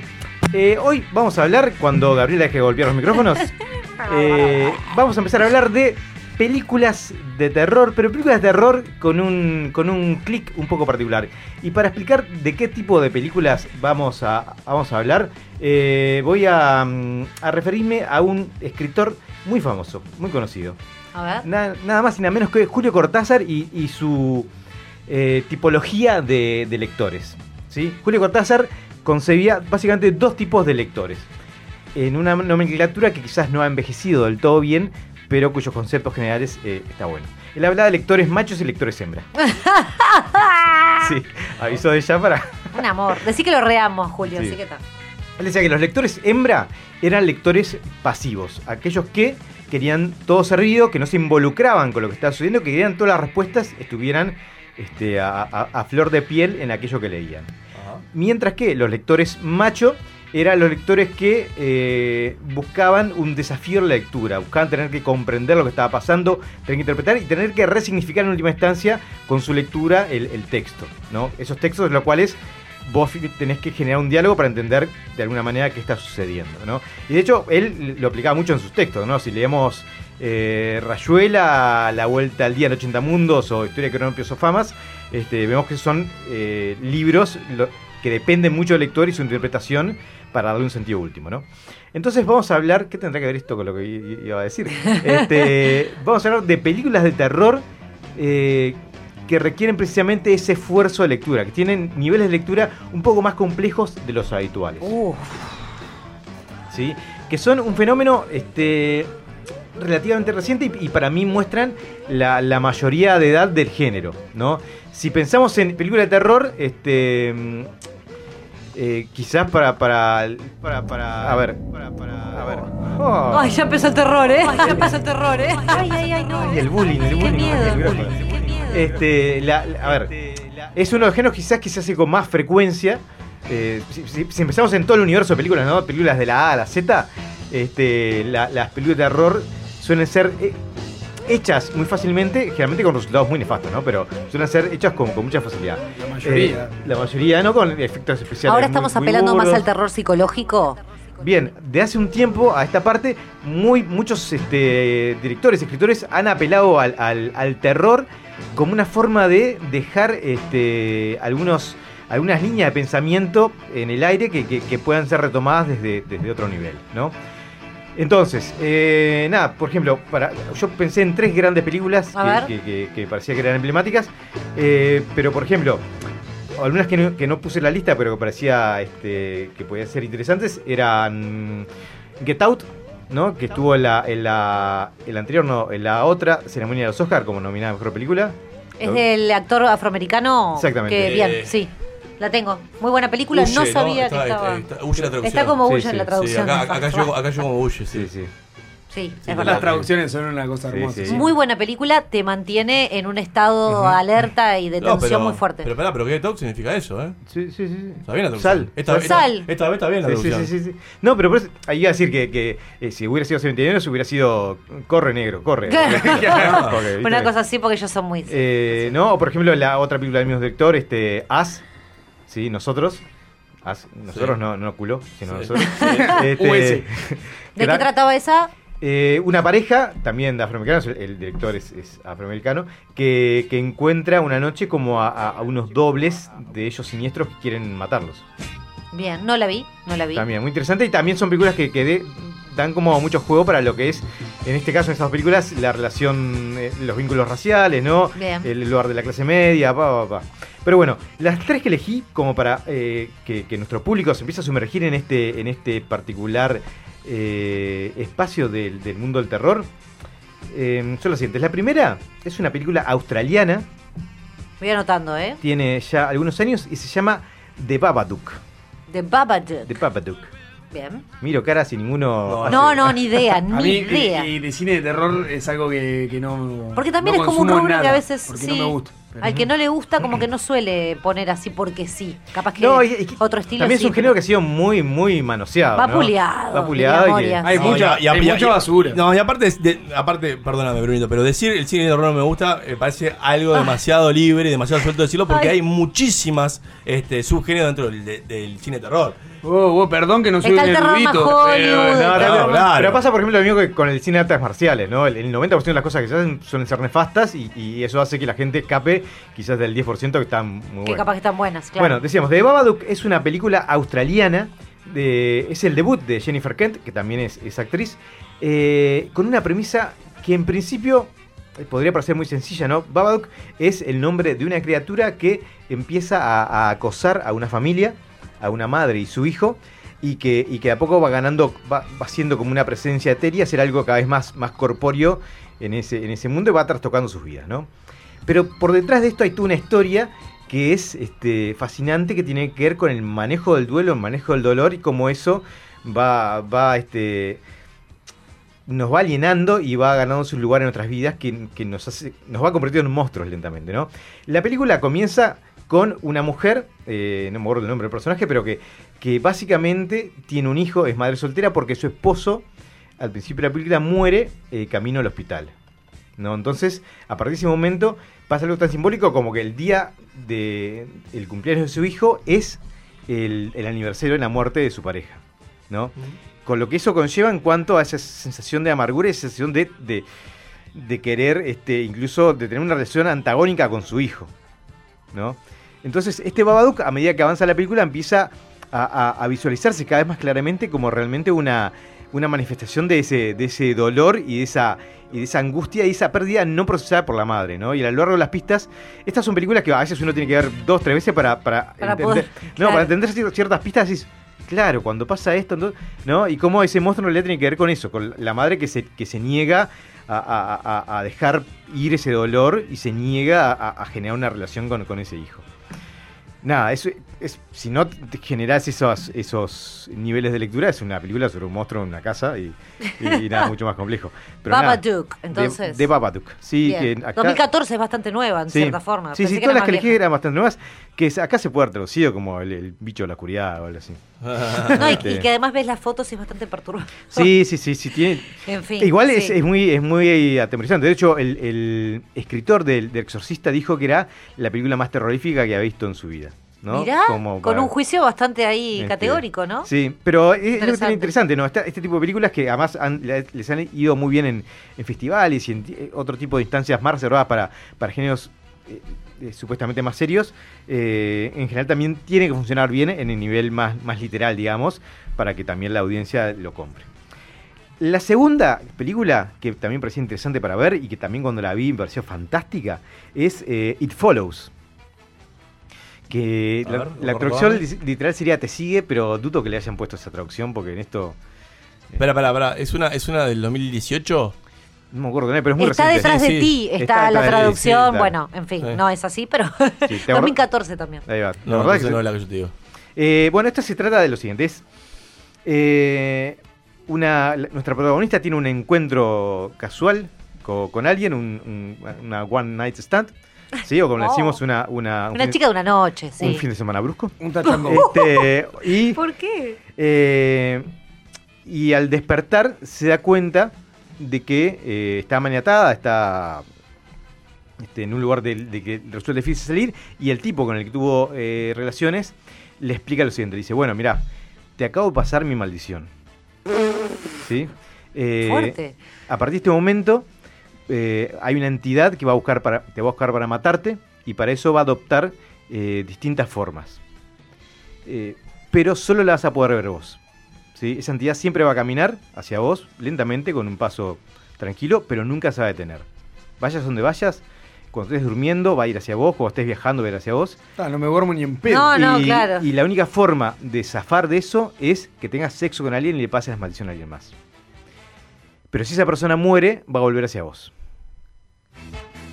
eh, hoy vamos a hablar, cuando Gabriela deje de golpear los micrófonos, [laughs] eh, vamos a empezar a hablar de películas de terror, pero películas de terror con un, con un clic un poco particular. Y para explicar de qué tipo de películas vamos a, vamos a hablar, eh, voy a, mm, a referirme a un escritor muy famoso, muy conocido. A ver. Na- nada más y nada menos que Julio Cortázar y, y su eh, tipología de, de lectores. ¿sí? Julio Cortázar concebía básicamente dos tipos de lectores. En una nomenclatura que quizás no ha envejecido del todo bien, pero cuyos conceptos generales eh, está bueno. Él hablaba de lectores machos y lectores hembra. [laughs] Sí, aviso de ya para... Un amor. Decí que lo reamos, Julio. Sí. Así que está. Él decía que los lectores hembra eran lectores pasivos, aquellos que querían todo servido, que no se involucraban con lo que estaba sucediendo, que querían todas las respuestas estuvieran este, a, a- a flor de piel en aquello que leían. Mientras que los lectores macho eran los lectores que eh, buscaban un desafío en la lectura, buscaban tener que comprender lo que estaba pasando, tener que interpretar y tener que resignificar en última instancia con su lectura el, texto. ¿no? Esos textos, los cuales vos tenés que generar un diálogo para entender de alguna manera qué está sucediendo. ¿no? Y de hecho, él lo aplicaba mucho en sus textos. ¿no? Si leemos eh, Rayuela, La Vuelta al Día en 80 Mundos o Historia de Cronopios o Famas, este, vemos que son eh, libros que dependen mucho del lector y su interpretación para darle un sentido último. ¿no? Entonces vamos a hablar, ¿qué tendrá que ver esto con lo que iba a decir? [laughs] Este, vamos a hablar de películas de terror eh, que requieren precisamente ese esfuerzo de lectura, que tienen niveles de lectura un poco más complejos de los habituales. ¿sí? Que son un fenómeno este, relativamente reciente y, y para mí muestran la, la mayoría de edad del género. ¿no? Si pensamos en películas de terror, este, eh, quizás para, para, para, para- A ver. a ver. Oh. Ay, ya empezó el terror, ¿eh? Ay, ya empezó el terror, ¿eh? Ay, ay, ay, no. Y el bullying, el Qué bullying. miedo. el micrófono. Este, la- la- a ver, es uno de los géneros quizás que se hace con más frecuencia. Eh, si, si- si empezamos en todo el universo de películas, ¿no? Películas de la A a la Z, este, la- las películas de terror suelen ser eh, hechas muy fácilmente, generalmente con resultados muy nefastos, ¿no? Pero suelen ser hechas con, con mucha facilidad. La mayoría. la mayoría, ¿no? Con efectos especiales. Ahora estamos muy apelando más al terror psicológico. Bien, de hace un tiempo a esta parte, muy, muchos este, directores, escritores han apelado al, al- al terror como una forma de dejar este, algunos, algunas líneas de pensamiento en el aire que, que- que puedan ser retomadas desde, desde otro nivel, ¿no? Entonces, eh, nada, por ejemplo, para, yo pensé en tres grandes películas que, que- que- que parecía que eran emblemáticas, eh, pero por ejemplo, algunas que no, que no puse en la lista, pero que parecía este, que podían ser interesantes, eran Get Out, ¿no? Que estuvo en la, en la, en la anterior, no, en la otra ceremonia de los Oscar como nominada a Mejor Película. Es del actor afroamericano. Exactamente. Que bien, Eh, sí. La tengo. Muy buena película. No sabía Está- que estaba. está- está- huye la traducción. Está como Sí, huye en sí, la sí, traducción. acá, acá, yo, acá yo como huye, sí. sí. Sí, Sí, es las traducciones son una cosa Sí, hermosa. sí. Muy buena película, te mantiene en un estado alerta y de No, tensión muy fuerte. Pero pará, pero Get Out significa eso, ¿eh? Sí, sí, sí. Está bien la traducción. Sal. Esta, esta- Sal. Esta, vez está bien la Sí, sí, traducción. sí, sí, sí. No, pero por eso, ahí iba a decir que, que, eh, si hubiera sido 79 hubiera sido corre negro, corre. [laughs] Claro. [laughs] ¿viste? Una cosa así porque ellos son muy... Eh, no, o por ejemplo, la otra película del mismo director, este, As, sí, nosotros. As, nosotros Sí. no, no culo, sino Sí. nosotros. [laughs] Sí. Este. [laughs] [laughs] ¿De qué trataba esa? eh, una pareja, también de afroamericanos, el, el director es, es afroamericano, que, que encuentra una noche como a, a- a unos dobles de ellos siniestros que quieren matarlos. Bien, no la vi, no la vi. También, muy interesante. Y también son películas que, que de- dan como mucho juego para lo que es, en este caso, en estas películas, la relación, eh, los vínculos raciales, ¿no? Bien. El lugar de la clase media, pa, pa, pa. Pero bueno, las tres que elegí como para eh, que, que nuestro público se empiece a sumergir en este, en este particular eh, espacio del, del mundo del terror eh, son las siguientes. La primera es una película australiana, Voy anotando, ¿eh? tiene ya algunos años y se llama The Babadook. De Babadook. The Babadook. Bien. Miro cara si ninguno. No, hace- no, ni [laughs] idea, A ni mí, idea. y, de cine de terror es algo que, que no. Porque también no es como un rubro que a veces Porque sí, no me gusta. pero- al que no le gusta como que no [clears throat] suele poner así porque sí. Capaz que No, y- y- otro estilo También sí, es un pero- género que ha sido muy, muy manoseado. Va ¿no? puleado, Va puleado y que- Hay mucha, y hay mucha basura. No, y aparte, es de- aparte, perdóname, Brunito, pero decir el cine de terror no me gusta, me parece algo demasiado libre y demasiado suelto de decirlo porque Ay. hay muchísimas este, subgéneros dentro del, de- del cine de terror. Oh, oh, perdón que no soy Está un el erudito. pero- No, Claro, pero, claro. pero pasa, por ejemplo, lo mismo que con el cine de artes marciales, ¿no? El, el 90% de las cosas que se hacen suelen ser nefastas y, y eso hace que la gente escape quizás del 10% que están muy Que buenas. capaz que están buenas, claro. Bueno, decíamos, The Babadook es una película australiana, de- es el debut de Jennifer Kent, que también es, es actriz, eh, con una premisa que en principio eh, podría parecer muy sencilla, ¿no? Babadook es el nombre de una criatura que empieza a, a acosar a una familia, a una madre y su hijo, y que, y que de a poco va ganando, va, va siendo como una presencia etérea, ser algo cada vez más, más corpóreo en ese, en ese mundo y va trastocando sus vidas, ¿no? Pero por detrás de esto hay toda una historia que es este, fascinante, que tiene que ver con el manejo del duelo, el manejo del dolor y cómo eso va, va este, nos va alienando y va ganando su lugar en nuestras vidas que, que nos, hace, nos va convirtiendo en monstruos lentamente, ¿no? La película comienza con una mujer, eh, no me acuerdo el nombre del personaje, pero que, que básicamente tiene un hijo, es madre soltera porque su esposo al principio de la película muere eh, camino al hospital. ¿no? Entonces, a partir de ese momento pasa algo tan simbólico como que el día del el cumpleaños de su hijo es el, el aniversario de la muerte de su pareja. ¿no? Con lo que eso conlleva en cuanto a esa sensación de amargura, esa sensación de, de, de querer, este, incluso de tener una relación antagónica con su hijo. ¿no? Entonces, este Babadook, a medida que avanza la película, empieza a, a- a visualizarse cada vez más claramente como realmente una, una manifestación de ese, de ese dolor y de esa, y de esa angustia y esa pérdida no procesada por la madre, ¿no? Y a lo largo de las pistas, estas son películas que a veces uno tiene que ver dos, tres veces para, para, Para entender. poder- no, claro. para entender cier- ciertas pistas decís, claro, cuando pasa esto, entonces, ¿no? Y cómo ese monstruo en realidad tiene que ver con eso, con la madre que se, que se niega a, a- a- a dejar ir ese dolor y se niega a, a generar una relación con, con ese hijo. Nada, eso es, si no te generás esos, esos niveles de lectura, es una película sobre un monstruo en una casa y, y nada, [laughs] mucho más complejo. Pero nada, Babadook, de- entonces. De, Babadook. Sí, que acá- 2014 es bastante nueva, en Sí. cierta forma. Sí, Pensé sí, que todas las que elegí eran bastante nuevas, que acá se puede haber traducido como el, el bicho de la oscuridad o algo así. [laughs] No, y, Este, y que además ves las fotos y es bastante perturbador. Sí, sí, sí, sí tiene. [laughs] En fin, Igual es, sí. es muy, es muy atemorizante. De hecho, el, el escritor del, del Exorcista dijo que era la película más terrorífica que ha visto en su vida. ¿No? Mirá, Como con para- un juicio bastante ahí Este, categórico, ¿no? Sí, pero es, es lo que tiene Interesante. ¿no? Este tipo de películas que además han- les han ido muy bien en, en festivales y en eh, otro tipo de instancias más reservadas para, para géneros eh, eh, supuestamente más serios, en general también tiene que funcionar bien en el nivel más, más literal, digamos, para que también la audiencia lo compre. La segunda película que también parecía interesante para ver y que también cuando la vi me pareció fantástica es It Follows. Que la, ver, la traducción li- literal sería Te sigue, pero dudo que le hayan puesto esa traducción porque en esto. Espera, espera, espera. ¿Es una, ¿Es una del 2018? No me acuerdo, pero es muy Está reciente. detrás de ti, está, la detrás de ti, traducción. sí, está. bueno, en fin, Sí. no es así, pero Sí, ¿te acordás? 2014 también. Ahí va. No, verdad entonces no es la que yo te digo. Eh, bueno, esto se trata de lo siguiente. Es, eh, una, la- nuestra protagonista tiene un encuentro casual co- con, alguien, un- un- una one night stand. ¿Sí? O como le Oh. decimos, una, una, un Una fin- chica de una noche, sí. un fin de semana brusco. Un tachango. Este, y, [laughs] ¿Por qué? eh, y al despertar se da cuenta de que eh, está maniatada, está este, en un lugar de, de que resulta difícil salir y el tipo con el que tuvo eh, relaciones le explica lo siguiente. Dice, bueno, mira, te acabo de pasar mi maldición. ¿Sí? Eh, Fuerte. A partir de este momento eh, hay una entidad que va a buscar para, te va a buscar para matarte y para eso va a adoptar eh, distintas formas. Eh, pero solo la vas a poder ver vos. ¿sí? Esa entidad siempre va a caminar hacia vos lentamente, con un paso tranquilo, pero nunca se va a detener. Vayas donde vayas, cuando estés durmiendo va a ir hacia vos, cuando estés viajando va a ir hacia vos. Ah, no me duermo ni en pedo. No, no, y, claro. y la única forma de zafar de eso es que tengas sexo con alguien y le pases la maldición a alguien más. Pero si esa persona muere, va a volver hacia vos.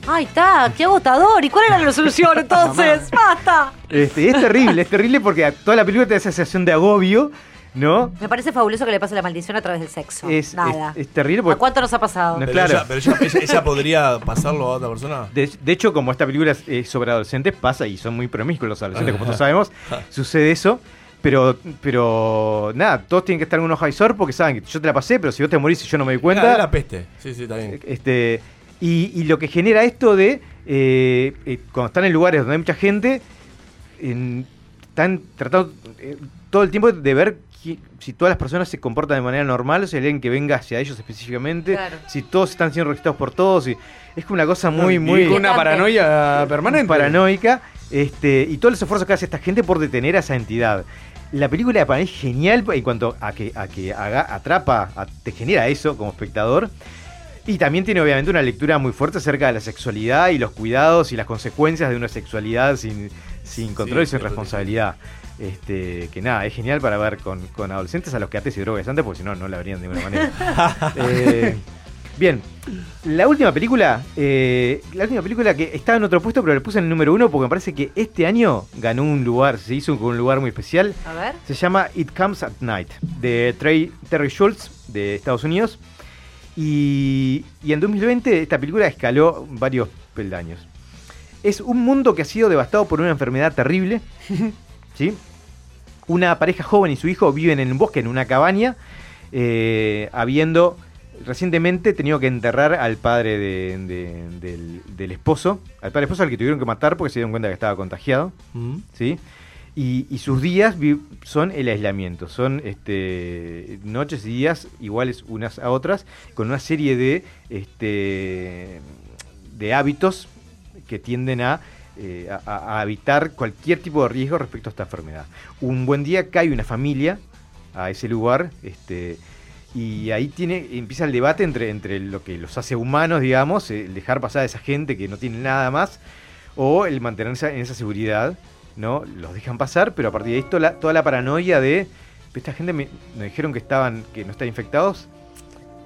Ay, está, qué agotador. ¿Y cuál era la solución [laughs] entonces? ¡Basta! Este, es terrible, es terrible porque a toda la película te da esa sensación de agobio, ¿no? Me parece fabuloso que le pase la maldición a través del sexo. Es, Nada. es- es terrible ¿A porque cuánto nos ha pasado? No, Pero, claro. ella, pero ella- ella- ella podría pasarlo a otra persona. De, de hecho, como esta película es, sobre adolescentes, pasa y son muy promiscuos los adolescentes, como todos sabemos, sucede eso. Pero, pero nada, todos tienen que estar en un ojo visor porque saben que yo te la pasé, pero si vos te morís y yo no me doy cuenta. Era, era peste. Sí, sí, está bien. Este, y, y lo que genera esto de eh, eh, cuando están en lugares donde hay mucha gente, en- están tratando eh, todo el tiempo de ver qui- si todas las personas se comportan de manera normal, o si hay alguien que venga hacia ellos específicamente, Claro. si todos están siendo registrados por todos. Y es como una cosa muy, muy una paranoia permanente. paranoica. Este, y todos los esfuerzos que hace esta gente por detener a esa entidad. La película para mí es genial en cuanto a que, a que haga- atrapa, a- te genera eso como espectador. Y también tiene obviamente una lectura muy fuerte acerca de la sexualidad y los cuidados y las consecuencias de una sexualidad sin, sin control y sin responsabilidad. Este, que nada, es genial para ver con, con adolescentes a los que antes y drogas antes, porque si no, no la verían de ninguna manera. [laughs] Eh, bien, la última película, eh, la última película que estaba en otro puesto, pero le puse en el número uno porque me parece que este año ganó un lugar, se hizo con un lugar muy especial. A ver. Se llama It Comes at Night, de Trey- Terry Schultz, de Estados Unidos. Y, y en 2020 esta película escaló varios peldaños. Es un mundo que ha sido devastado por una enfermedad terrible. [laughs] ¿sí? Una pareja joven y su hijo viven en un bosque, en una cabaña, eh, habiendo recientemente tenido que enterrar al padre de- de- del, del esposo, al padre del esposo al que tuvieron que matar porque se dieron cuenta que estaba contagiado. ¿sí? Y, sus días son el aislamiento, son este, noches y días iguales unas a otras, con una serie de, este, de hábitos que tienden a, eh, a evitar cualquier tipo de riesgo respecto a esta enfermedad. Un buen día cae una familia a ese lugar, este, y ahí tiene, empieza el debate entre, entre lo que los hace humanos, digamos, el dejar pasar a esa gente que no tiene nada más, o el mantenerse en esa seguridad, ¿no? Los dejan pasar, pero a partir de esto la- toda la paranoia de esta gente me, me dijeron que estaban, que no están infectados,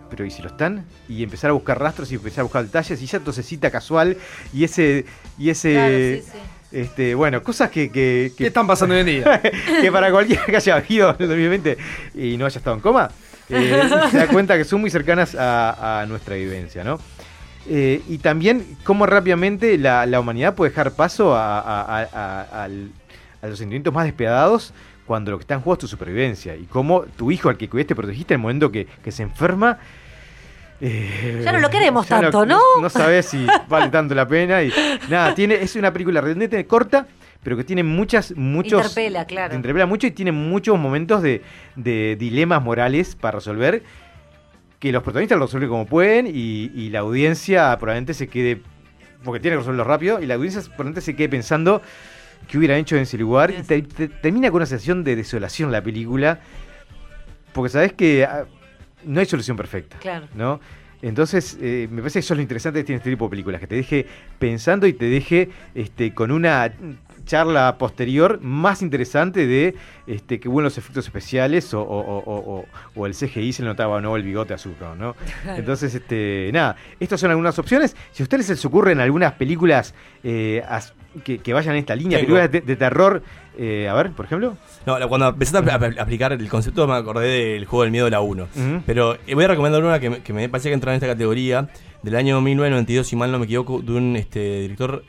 pero ¿y si lo están? Y empezar a buscar rastros y empezar a buscar detalles y esa tosecita casual y ese y ese este bueno, cosas que, que, que- ¿Qué están pasando hoy en día? [laughs] que para cualquiera que haya vivido en el 2020 y no haya estado en coma, eh, se da cuenta que son muy cercanas a, a nuestra vivencia, ¿no? Eh, y también cómo rápidamente la, la humanidad puede dejar paso a, a- los sentimientos más despiadados cuando lo que está en juego es tu supervivencia. Y cómo tu hijo, al que cuidaste, protegiste, en el momento que, que se enferma... eh, Ya no lo queremos tanto, ¿no? No sabes si vale tanto la pena. Y nada, tiene, es una película realmente corta, pero que tiene muchas, muchos. Interpela, claro. Te interpela mucho y tiene muchos momentos de, de dilemas morales para resolver. Que los protagonistas lo resuelven como pueden y, y la audiencia probablemente se quede. Porque tiene que resolverlo rápido. Y la audiencia probablemente se quede pensando qué hubieran hecho en ese lugar. Y te- te- termina con una sensación de desolación la película. Porque sabes que ah, no hay solución perfecta. Claro. ¿no? Entonces, eh, me parece que eso es lo interesante que tiene este tipo de películas, que te deje pensando y te deje este, con una charla posterior más interesante de este, qué buenos efectos especiales o, o- o- o- o- o el CGI se le notaba o no el bigote a Zucco, ¿no? [laughs] Claro. Entonces, este, nada, estas son algunas opciones. Si a ustedes se les ocurren algunas películas eh, as- que, que vayan en esta línea, Tengo. películas de, de terror, eh, a ver, por ejemplo. No, cuando empezaste a, a- a aplicar el concepto me acordé del juego del miedo de la 1. Ujú. Pero eh, voy a recomendar una que, me- que me parece que entra en esta categoría del año 1992, si mal no me equivoco, de un este, director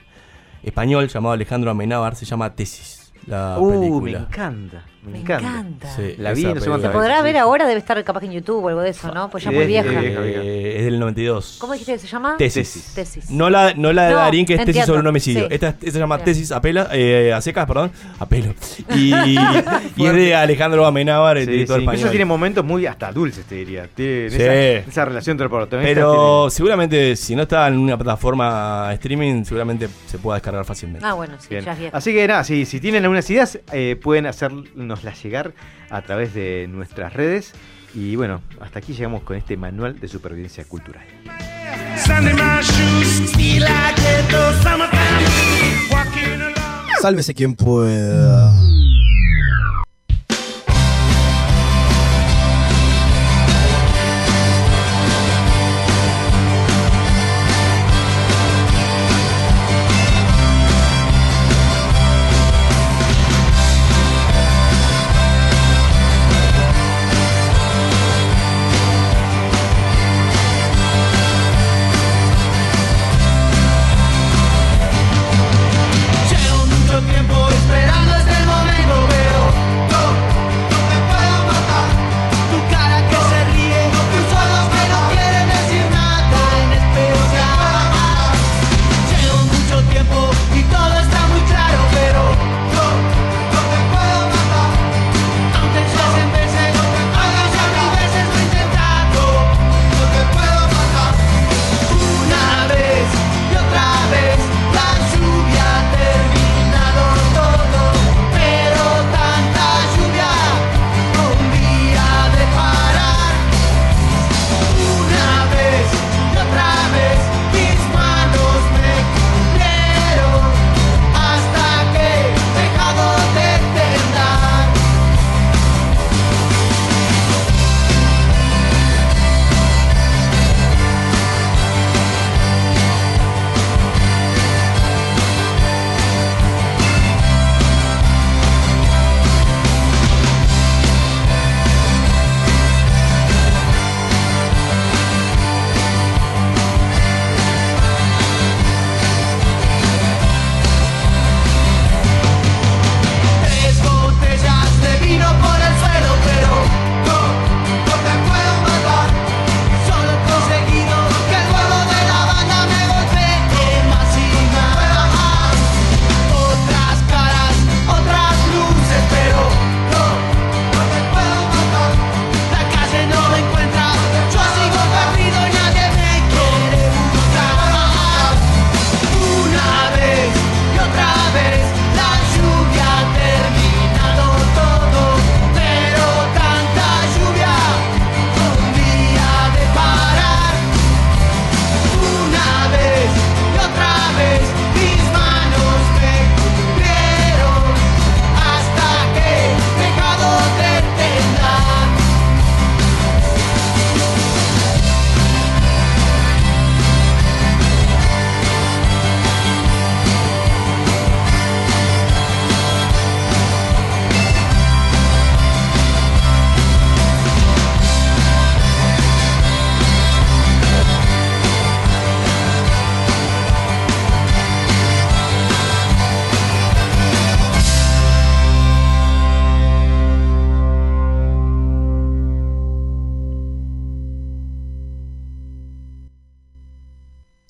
español llamado Alejandro Amenábar, se llama Tesis, la Uh, me película. encanta, me, Me encanta. encanta. Sí, La vi no ¿Se podrá ver ahora? Debe estar capaz que en YouTube o algo de eso, ¿no? Pues ya Sí, muy es- vieja. eh, es del 92. ¿Cómo dijiste que se llama? Tesis. Tesis. No la, no la de No, Darín, que es tesis sobre un homicidio. sí. Esta, esta se llama Bien. tesis a, pela- eh, a secas, perdón, a pelo. Y, [laughs] y es de Alejandro Amenábar, el Sí, director español. tiene momentos muy hasta dulces, te diría. Tiene Sí. esa, esa relación entre protagonistas. Pero seguramente si no está en una plataforma streaming, seguramente se pueda descargar fácilmente. Ah, bueno, sí, Bien. ya es vieja. Así que nada, si, si tienen algunas ideas, eh, pueden hacernoslas llegar a través de nuestras redes. Y bueno, hasta aquí llegamos con este manual de supervivencia cultural. Sálvese quien pueda.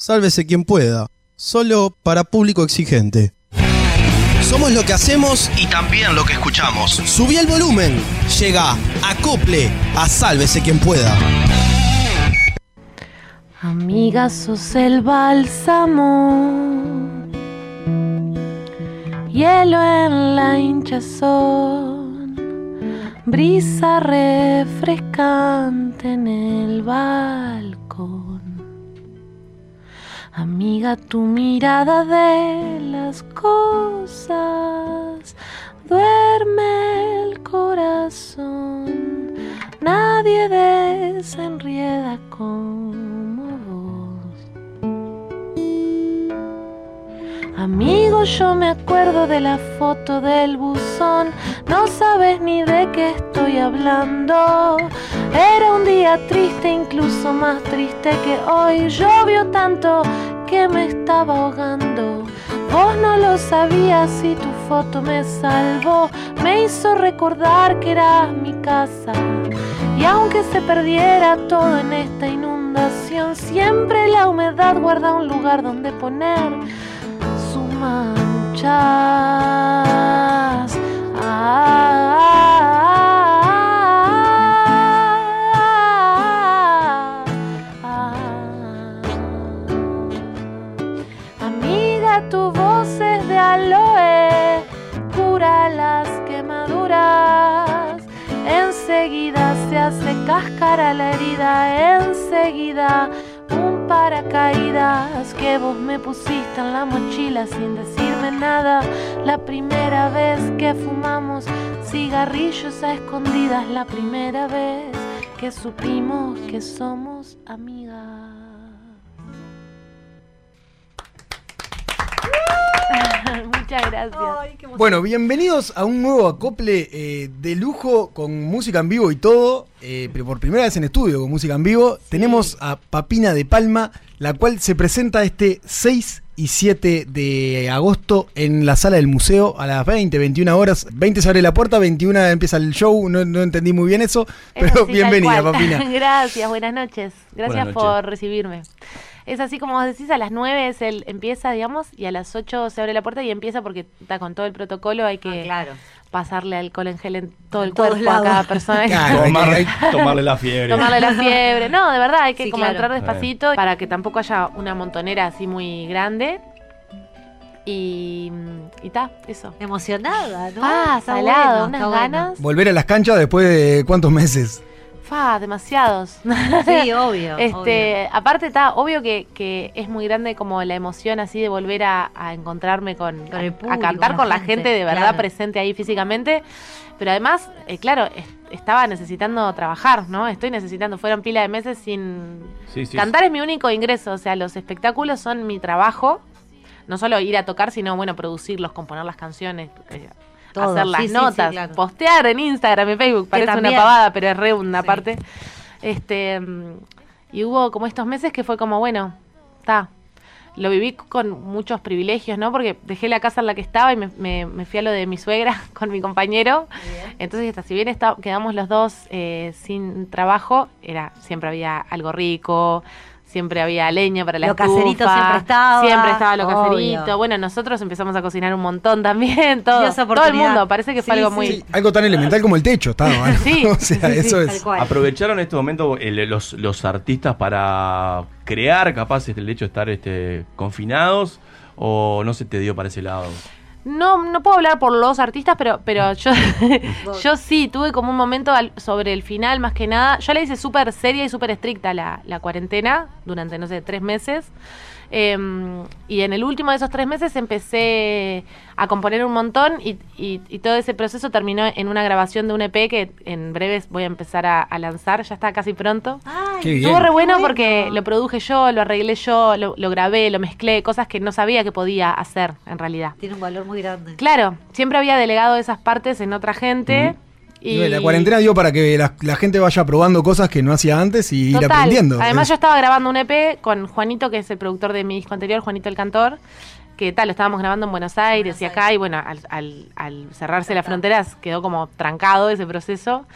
Sálvese quien pueda. Solo para público exigente. Somos lo que hacemos y también lo que escuchamos. Subí el volumen. Llega, acople a Sálvese quien pueda. Amiga, sos el bálsamo, hielo en la hinchazón, brisa refrescante en el balcón. Amiga, tu mirada de las cosas duerme el corazón. Nadie desenrieda como vos. Amigo, yo me acuerdo de la foto del buzón. No sabes ni de qué estoy hablando. Era un día triste, incluso más triste que hoy. Llovió tanto que me estaba ahogando. Vos no lo sabías y tu foto me salvó. Me hizo recordar que eras mi casa. Y aunque se perdiera todo en esta inundación, siempre la humedad guarda un lugar donde poner sus manchas. Cáscara la herida, enseguida un paracaídas que vos me pusiste en la mochila sin decirme nada. La primera vez que fumamos cigarrillos a escondidas, la primera vez que supimos que somos amigas. [laughs] Muchas gracias. Bueno, bienvenidos a un nuevo acople eh, de lujo con música en vivo y todo, eh, pero por primera vez en estudio con música en vivo. Tenemos a Papina de Palma, la cual se presenta este 6 y 7 de agosto en la sala del museo a las 20, 21 horas. 20 se abre la puerta, 21 empieza el show, no, no entendí muy bien eso, pero bienvenida. Papina. [laughs] Gracias, buenas noches. Gracias Buenas por recibirme. Es así como vos decís, a las 9 es el, empieza, digamos, y a las 8 se abre la puerta y empieza porque está con todo el protocolo, hay que pasarle alcohol en gel en todo el todos cuerpo a cada persona. [laughs] [laughs] Tomarle, tomarle la fiebre. Tomarle la fiebre. No, de verdad, hay que Sí, como claro. entrar despacito para que tampoco haya una montonera así muy grande. Y. Y ta, eso. Emocionada, ¿no? Ah, salado, bueno, unas bueno. ganas. Volver a las canchas después de cuántos meses. Fa, demasiados. Sí, obvio, [laughs] Este, aparte está obvio que, que es muy grande como la emoción así de volver a, a encontrarme con, a- a, público, cantar con con la gente, gente, de verdad claro. presente ahí físicamente. Pero además, eh, claro, es- estaba necesitando trabajar, ¿no? Estoy necesitando, fueron pila de meses sin Sí, sí, cantar es mi único ingreso, o sea, los espectáculos son mi trabajo. No solo ir a tocar, sino bueno, producirlos, componer las canciones, eh, Todo, hacer las sí, sí, sí, notas, claro. postear en Instagram, en Facebook, parece una pavada, pero es re una parte. Este, y hubo como estos meses que fue como, bueno, está. Lo viví con muchos privilegios, ¿no? Porque dejé la casa en la que estaba y me, me- me fui a lo de mi suegra [laughs] con mi compañero. Entonces, hasta si bien está- quedamos los dos eh, sin trabajo, era siempre había algo rico, siempre había leña para la Lo caserito estufa, siempre estaba, Siempre estaba lo obvio. caserito. Bueno, nosotros empezamos a cocinar un montón también, [laughs] todo, todo el mundo. Parece que fue Sí, algo sí. muy... Algo tan elemental como el techo, estaba. ¿no? Sí, [laughs] o sea, eso es. ¿Aprovecharon este momento el- los, los artistas para crear, capaz, este, el hecho de estar este, confinados? ¿O no se te dio para ese lado? No, no puedo hablar por los artistas, pero, pero yo, [laughs] yo sí tuve como un momento al- sobre el final, más que nada. Yo la hice súper seria y súper estricta la, la cuarentena durante, no sé, tres meses. Em, y en el último de esos tres meses empecé a componer un montón y, y- y todo ese proceso terminó en una grabación de un EP que en breves voy a empezar a, a lanzar, ya está casi pronto. Bien. Estuvo re bueno porque lo produje yo, lo arreglé yo, lo, lo grabé, lo mezclé, cosas que no sabía que podía hacer en realidad. Tiene un valor muy grande. Claro, siempre había delegado esas partes en otra gente. Y la cuarentena dio para que la, la gente vaya probando cosas que no hacía antes y ir aprendiendo. Además, Es- yo estaba grabando un EP con Juanito, que es el productor de mi disco anterior, Juanito el Cantor, que tal, lo estábamos grabando en Buenos Aires y acá, y bueno, al, al- al cerrarse las fronteras quedó como trancado ese proceso.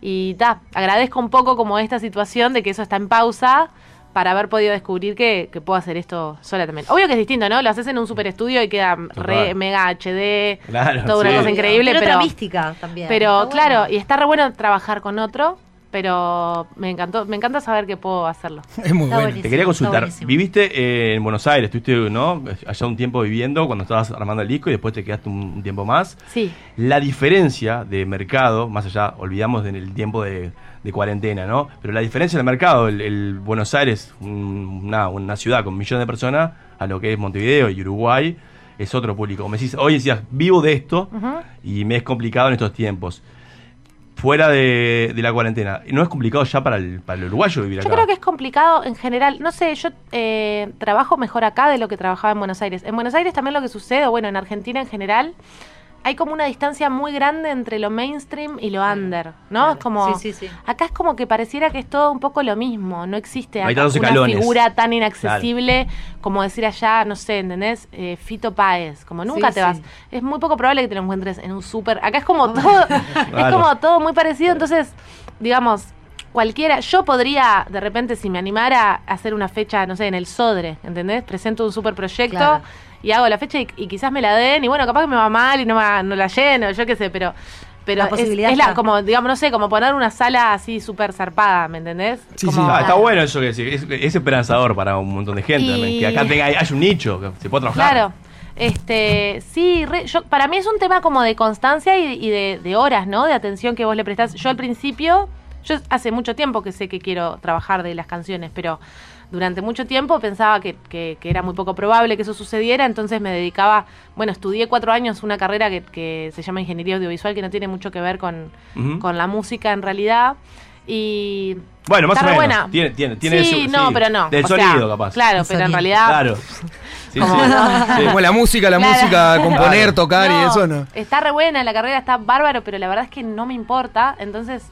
Y ta, agradezco un poco como esta situación de que eso está en pausa para haber podido descubrir que, que puedo hacer esto sola también. Obvio que es distinto, ¿no? Lo haces en un super estudio y queda re mega HD, Claro, toda una sí. cosa increíble, pero... otra mística también. Pero claro, bueno. y está re bueno trabajar con otro, Pero me encantó, me encanta saber que puedo hacerlo. [laughs] Es muy Está bueno. Te quería consultar, viviste eh, en Buenos Aires, estuviste ¿no? allá un tiempo viviendo cuando estabas armando el disco y después te quedaste un, un tiempo más. Sí. La diferencia de mercado, más allá, olvidamos en el tiempo de, de cuarentena, ¿no? Pero la diferencia del mercado, el, el Buenos Aires, un- una, una ciudad con millones de personas, a lo que es Montevideo y Uruguay, es otro público. Me decís, hoy decías, vivo de esto y me es complicado en estos tiempos. Fuera de, de la cuarentena, ¿no es complicado ya para el, para el uruguayo vivir Yo acá? creo que es complicado en general. No sé, yo eh, trabajo mejor acá de lo que trabajaba en Buenos Aires. En Buenos Aires también lo que sucede, bueno, en Argentina en general, hay como una distancia muy grande entre lo mainstream y lo under, ¿no? Es como, Sí, sí, sí. Acá es como que pareciera que es todo un poco lo mismo. No existe No hay acá una escalones. figura tan inaccesible como decir allá, no sé, ¿entendés? Eh, Fito Páez. Como nunca Sí, te sí. vas. Es muy poco probable que te lo encuentres en un súper. Acá es como [laughs] todo, es como todo muy parecido. Entonces, digamos, cualquiera, yo podría de repente si me animara a hacer una fecha, no sé, en el Sodre, ¿entendés? Presento un super proyecto Claro. Y hago la fecha y, y quizás me la den y bueno, capaz que me va mal y no, va- no la lleno, yo qué sé, pero pero La es, posibilidad es la, como digamos, no sé, como poner una sala así súper zarpada, ¿me entendés? Como- Ah, está bueno eso que decís, es, es esperanzador para un montón de gente Y- también, que acá tenga, hay, hay un nicho, que se puede trabajar. Claro. Este, sí, re- yo, para mí es un tema como de constancia y, y de, de horas, ¿no? De atención que vos le prestás. Yo al principio, yo hace mucho tiempo que sé que quiero trabajar de las canciones, pero durante mucho tiempo pensaba que, que- que era muy poco probable que eso sucediera, entonces me dedicaba, bueno, estudié cuatro años una carrera que, que se llama Ingeniería Audiovisual, que no tiene mucho que ver con, con la música en realidad. Y Bueno, más está o re menos. buena. Tiene, tiene, tiene sí, ese- no, pero no. Del O sea, sonido, capaz. Claro, El pero en realidad. Claro. [laughs] Sí, Como sí. no. Como la música, la Claro. música, [laughs] componer, Claro. tocar y eso, ¿no? Está re buena, la carrera está bárbaro, pero la verdad es que no me importa. Entonces,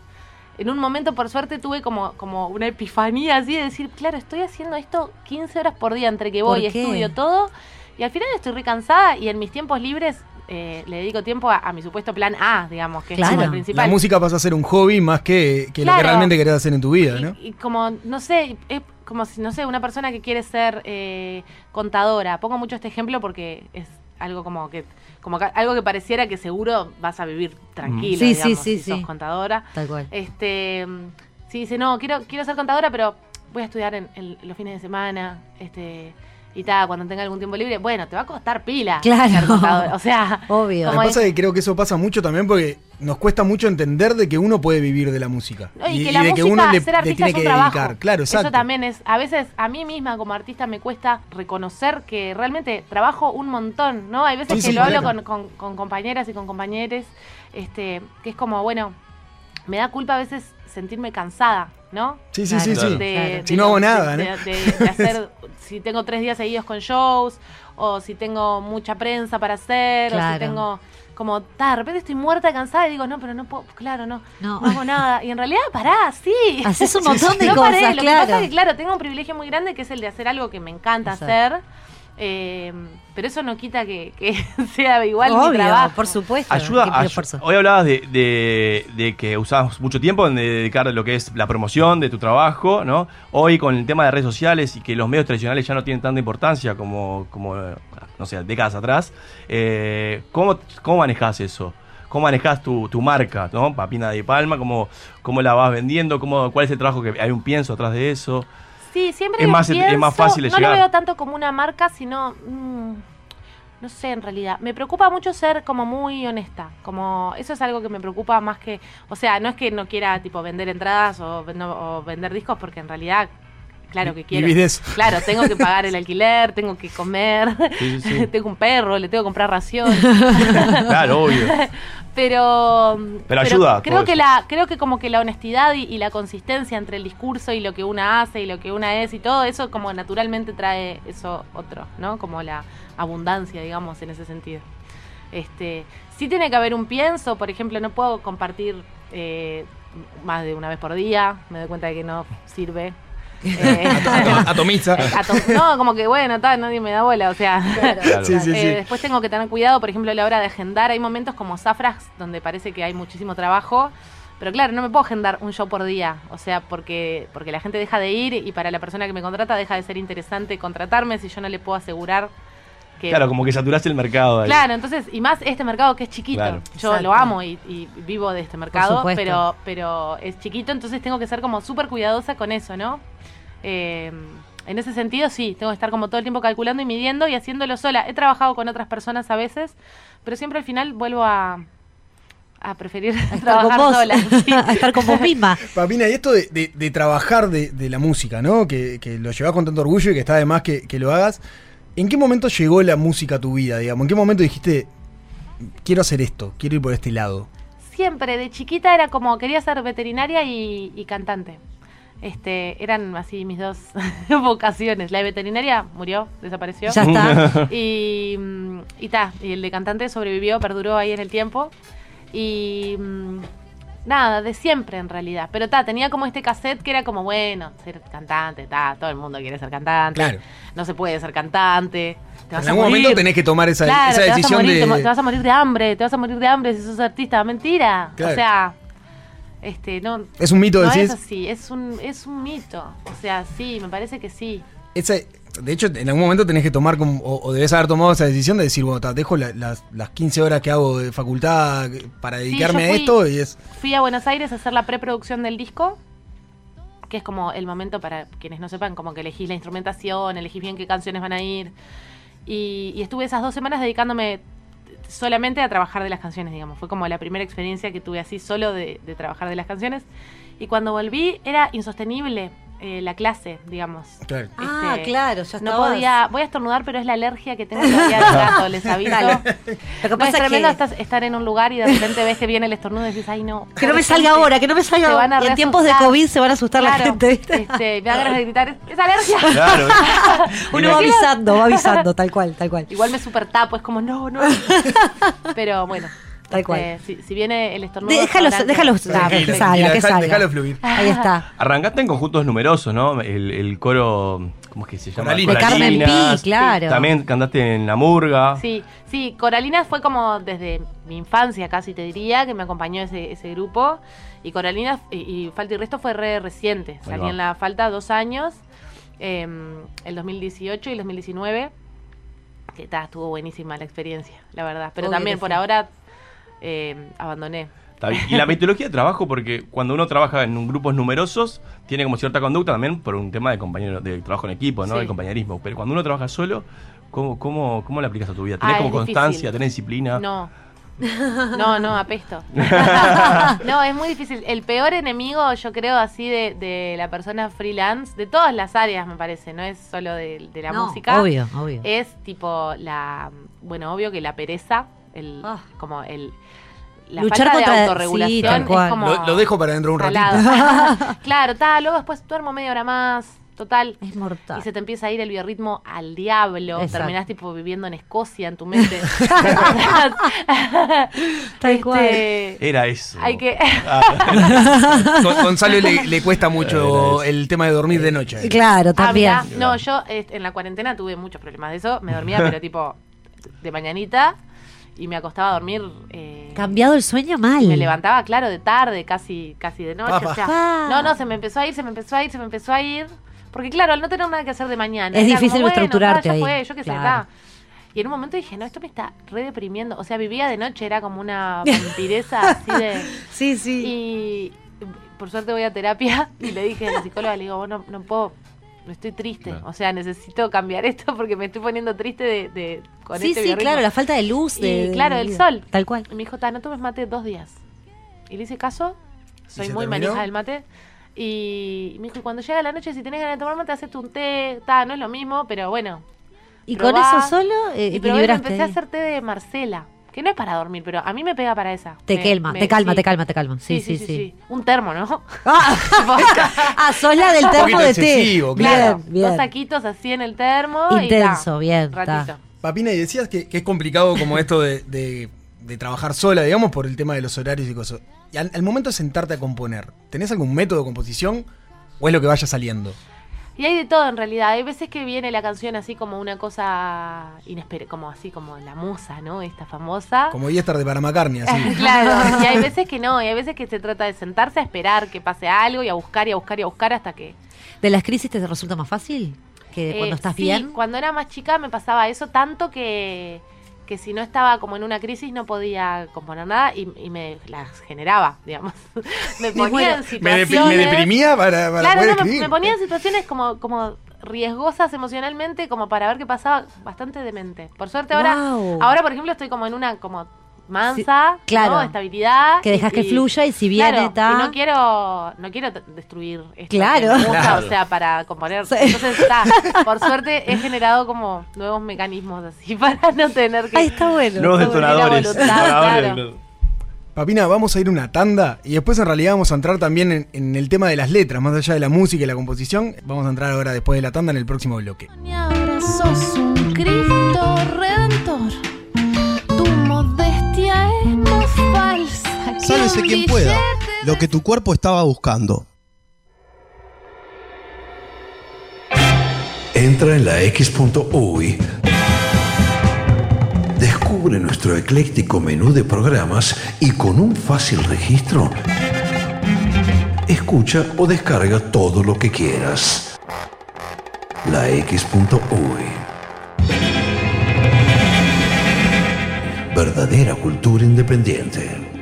en un momento, por suerte, tuve como, como una epifanía así de decir, claro, estoy haciendo esto 15 horas por día entre que voy, estudio todo. Y al final estoy re cansada y en mis tiempos libres eh, le dedico tiempo a, a mi supuesto plan A, digamos, que es el principal. La música pasa a ser un hobby más que, que lo que realmente querés hacer en tu vida, ¿no? Y como, no sé, es como si, no sé, una persona que quiere ser eh, contadora. Pongo mucho este ejemplo porque es algo como que, como que- algo que pareciera que seguro vas a vivir tranquilo, Sí, sí, digamos, sí, si sos sí. contadora. Tal cual. Este, sí, dice, no, quiero, quiero ser contadora, pero voy a estudiar en, en los fines de semana, este, y tal, cuando tenga algún tiempo libre. Bueno, te va a costar pila Claro. O sea, Obvio. Lo que pasa es que creo que eso pasa mucho también porque nos cuesta mucho entender de que uno puede vivir de la música. No, y, que la de música, que uno le, ser le artista tiene es un que trabajo. dedicar. Claro, exacto. Eso también es, a veces a mí misma como artista me cuesta reconocer que realmente trabajo un montón, ¿no? Hay veces Sí, que sí, lo hablo con, con- con compañeras y con compañeros, este, que es como, bueno, me da culpa a veces sentirme cansada, ¿no? Sí, sí, sí, sí. De- Si de no hago nada, de, ¿no? de- de hacer, [laughs] si tengo tres días seguidos con shows, o si tengo mucha prensa para hacer, o si tengo como, ta, de repente estoy muerta cansada y digo, no, pero no puedo, claro, no, No. no, hago nada. Y en realidad, pará, sí. Haces un [laughs] montón de No paré, cosas, Lo claro. que pasa es que, claro, tengo un privilegio muy grande que es el de hacer algo que me encanta Exacto. hacer. Eh, pero eso no quita que, que [laughs] sea igual mi Obvio, trabajo. por supuesto. Ayuda, esfuerzo. hoy hablabas de, de- de que usabas mucho tiempo en dedicar lo que es la promoción de tu trabajo, ¿no? Hoy con el tema de redes sociales y que los medios tradicionales ya no tienen tanta importancia como, como no sé, décadas atrás, eh, ¿cómo, ¿cómo manejas eso? ¿Cómo manejas tu, tu marca, ¿no? Papina de Palma, ¿cómo, cómo la vas vendiendo? ¿Cómo, ¿Cuál es el trabajo que hay un pienso atrás de eso? Sí, siempre Es más- pienso, es más fácil de no llegar. lo veo tanto como una marca, sino mm, no sé en realidad. Me preocupa mucho ser como muy honesta, como eso es algo que me preocupa más que, o sea, no es que no quiera tipo vender entradas o, no- o vender discos porque en realidad Claro que quiero. De eso. Claro, tengo que pagar el [laughs] alquiler, tengo que comer, Sí, sí, sí. [laughs] tengo un perro, le tengo que comprar ración. [laughs] Claro, obvio. Pero, Pero ayuda creo que eso. la creo que como que la honestidad y, y la consistencia entre el discurso y lo que una hace y lo que una es y todo eso como naturalmente trae eso otro, ¿no? Como la abundancia, digamos, en ese sentido. Este, sí tiene que haber un pienso, por ejemplo, no puedo compartir eh, más de una vez por día, me doy cuenta de que no sirve. Eh. [laughs] Atom- no, como que bueno, tal, nadie me da bola, o sea. Claro. [laughs] Sí, sí, eh, sí. Después tengo que tener cuidado, por ejemplo, a la hora de agendar. Hay momentos como Zafras donde parece que hay muchísimo trabajo. Pero claro, no me puedo agendar un show por día. O sea, porque, porque la gente deja de ir y para la persona que me contrata deja de ser interesante contratarme si yo no le puedo asegurar que- Claro, como que saturaste el mercado ahí. Claro, entonces, y más este mercado que es chiquito. Claro. Yo Exacto. lo amo y, y vivo de este mercado, pero, pero es chiquito, entonces tengo que ser como súper cuidadosa con eso, ¿no? Eh, en ese sentido, sí, tengo que estar como todo el tiempo calculando y midiendo y haciéndolo sola. He trabajado con otras personas a veces, pero siempre al final vuelvo a, a preferir [laughs] Estar con trabajar vos, sola. [laughs] sí. a estar con vos misma. [laughs] Papina, y esto de, de- de trabajar de, de la música, ¿no? Que, que lo llevas con tanto orgullo y que está de más que, que lo hagas. ¿En qué momento llegó la música a tu vida, digamos? ¿En qué momento dijiste, quiero hacer esto, quiero ir por este lado? Siempre, de chiquita era como, quería ser veterinaria y, y cantante. Este, eran así mis dos [laughs] vocaciones. La de veterinaria murió, desapareció. Ya está. [laughs] Y, mm, y ta, y el de cantante sobrevivió, perduró ahí en el tiempo. Y mm, nada, de siempre en realidad. Pero ta, tenía como este cassette que era como, bueno, ser cantante, ta, todo el mundo quiere ser cantante. Claro. No se puede ser cantante. Te vas En a algún morir. momento tenés que tomar esa, Claro, esa te vas a decisión morir, de... te te vas a morir de hambre, te vas a morir de hambre si sos artista. Mentira. Claro. O sea, este, no. ¿Es un mito, no decís? es así, es un, es un mito. O sea, sí, me parece que sí. esa- de hecho, en algún momento tenés que tomar, como, o, o debes haber tomado esa decisión de decir, bueno, ta, dejo la- las, las 15 horas que hago de facultad para Sí, dedicarme a esto y es... Fui a Buenos Aires a hacer la preproducción del disco, que es como el momento para quienes no sepan, como que elegís la instrumentación, elegís bien qué canciones van a ir. Y, y estuve esas dos semanas dedicándome solamente a trabajar de las canciones, digamos. Fue como la primera experiencia que tuve así solo de, trabajar de las canciones. Y cuando volví era insostenible eh, la clase, digamos. Claro. Ah, Este, claro, ya No podía, voy a estornudar, pero es la alergia que tengo [laughs] todavía de gato, les aviso. Lo que pasa es es tremendo que- estar, estar en un lugar y de repente ves que viene el estornudo y dices, ay no. Que no me salga gente, ahora, que no me salga ahora. van a Y en tiempos de reasustar". COVID se van a asustar la gente, ¿viste? Este, me da ganas de gritar, "Es- es alergia. Claro. [laughs] Uno va avisando, va avisando, tal cual, tal cual. Igual me super tapo, es como, no, no. [laughs] Pero bueno. Tal cual. Si, si viene el estornudo. Déjalo, déjalo Ah, que perfecto. salga, que Deja- salga. déjalo fluir. Ahí está. Arrancaste en conjuntos numerosos, ¿no? El, el coro, ¿cómo es que se llama? Coralinas. De Carmen Pi, Coralinas. claro. También cantaste en La Murga. Sí, sí, Coralinas fue como desde mi infancia casi te diría, que me acompañó ese, ese grupo. Y Coralinas y, y Falta y Resto fue re reciente. Salí en la Falta dos años, eh, el 2018 y el 2019. Que ta, estuvo buenísima la experiencia, la verdad. Pero Obvio también por sí. ahora eh, abandoné. Está bien. Y la [laughs] metodología de trabajo, porque cuando uno trabaja en un- grupos numerosos, tiene como cierta conducta también por un tema de compañero, de trabajo en equipo, ¿no? Sí. De compañerismo. Pero cuando uno trabaja solo, ¿cómo, cómo, cómo la aplicas a tu vida? ¿Tenés Ah, como constancia? difícil. ¿Tenés disciplina? No. [laughs] No, no, apesto. [laughs] no, es muy difícil. El peor enemigo, yo creo, así de, de la persona freelance, de todas las áreas, me parece, no es solo de, de la No, música. obvio, obvio. Es tipo la. Bueno, obvio que la pereza, el, como el. La Ah. Luchar falta contra- de sí, autorregulación tal cual. es como. Lo, lo dejo para dentro de un ratito. [laughs] [laughs] claro, está, luego después duermo media hora más. Total. Es mortal. Y se te empieza a ir el biorritmo al diablo. Exacto. Terminás tipo viviendo en Escocia en tu mente. [laughs] Tal cual. Este, Era eso. Hay que. Con- Gonzalo le, le cuesta mucho el tema de dormir de noche. Claro, Ah, también. no, yo eh, en la cuarentena tuve muchos problemas de eso. Me dormía, pero tipo de mañanita. Y me acostaba a dormir. eh, Cambiado el sueño mal. me levantaba, claro, de tarde, casi, casi de noche. O sea, no, no, se me empezó a ir, se me empezó a ir, se me empezó a ir. Porque claro, al no tener nada que hacer de mañana. Es difícil como, estructurarte ahí. fue, yo qué sé, Claro. ta. Y en un momento dije, no, esto me está re deprimiendo. O sea, vivía de noche, era como una vampireza así de. [laughs] Sí, sí. Y por suerte voy a terapia y le dije a la psicóloga, le digo, vos no, no puedo, estoy triste. O sea, necesito cambiar [laughs] esto porque me estoy poniendo triste de, de con Sí, este sí, biorritmo". claro, la falta de luz. Y De, de claro, la el vida. sol. Tal cual. Y me dijo, no tomes mate dos días. Y le hice caso, soy muy terminó? manija del mate. Y me dijo, y cuando llega la noche, si tenés ganas de tomar mate, hacete un té, ta, no es lo mismo, pero bueno. Y con eso solo eh, y probé, empecé a hacer té de Marcela, que no es para dormir, pero a mí me pega para esa. Te Me- calma, me- te calma, sí. te calma, te calma. Sí, sí, sí. Un termo, ¿no? Ah, [laughs] sos la del termo de té. Bien, claro. bien. Dos saquitos así en el termo. y Intenso, ta, bien, un ratito. ta. Papina, y decías que, que es complicado como esto de, de- de trabajar sola, digamos, por el tema de los horarios y cosas. Y al, al momento de sentarte a componer, ¿tenés algún método de composición o es lo que vaya saliendo? Y hay de todo en realidad. Hay veces que viene la canción así como una cosa inesperada, como así como la musa, ¿no? Esta famosa. Como Yester de Paramacarni, así. [laughs] claro, y hay veces que no, y hay veces que se trata de sentarse a esperar que pase algo y a buscar y a buscar y a buscar hasta que... ¿De las crisis te resulta más fácil? Que Eh, cuando estás sí, bien. Cuando era más chica me pasaba eso tanto que, que si no estaba como en una crisis no podía componer nada y, y me las generaba, digamos. [laughs] me ponía en situaciones... me deprimía para- para Claro, poder no, me- escribir. me ponía en situaciones como, como riesgosas emocionalmente como para ver qué pasaba bastante demente. Por suerte ahora, ahora por ejemplo estoy como en una como mansa, Sí, claro. ¿no? estabilidad. Que dejas que fluya y si viene, claro, ta. y no quiero, no quiero destruir esto Claro. que me gusta, Claro. o sea, para componer. Sí. Entonces está, por suerte he generado como nuevos mecanismos así [laughs] para no tener que. Ay, está bueno. Nuevos detonadores. voluntad. Papina, vamos a ir a una tanda y después en realidad vamos a entrar también en, en el tema de las letras, más allá de la música y la composición. Vamos a entrar ahora después de la tanda en el próximo bloque. Y ahora sos un Cristo redentor. Sálvese quien pueda. Lo que tu cuerpo estaba buscando. Entra en la X.UI. Descubre nuestro ecléctico menú de programas y con un fácil registro, escucha o descarga todo lo que quieras. La X.UI. Verdadera cultura independiente.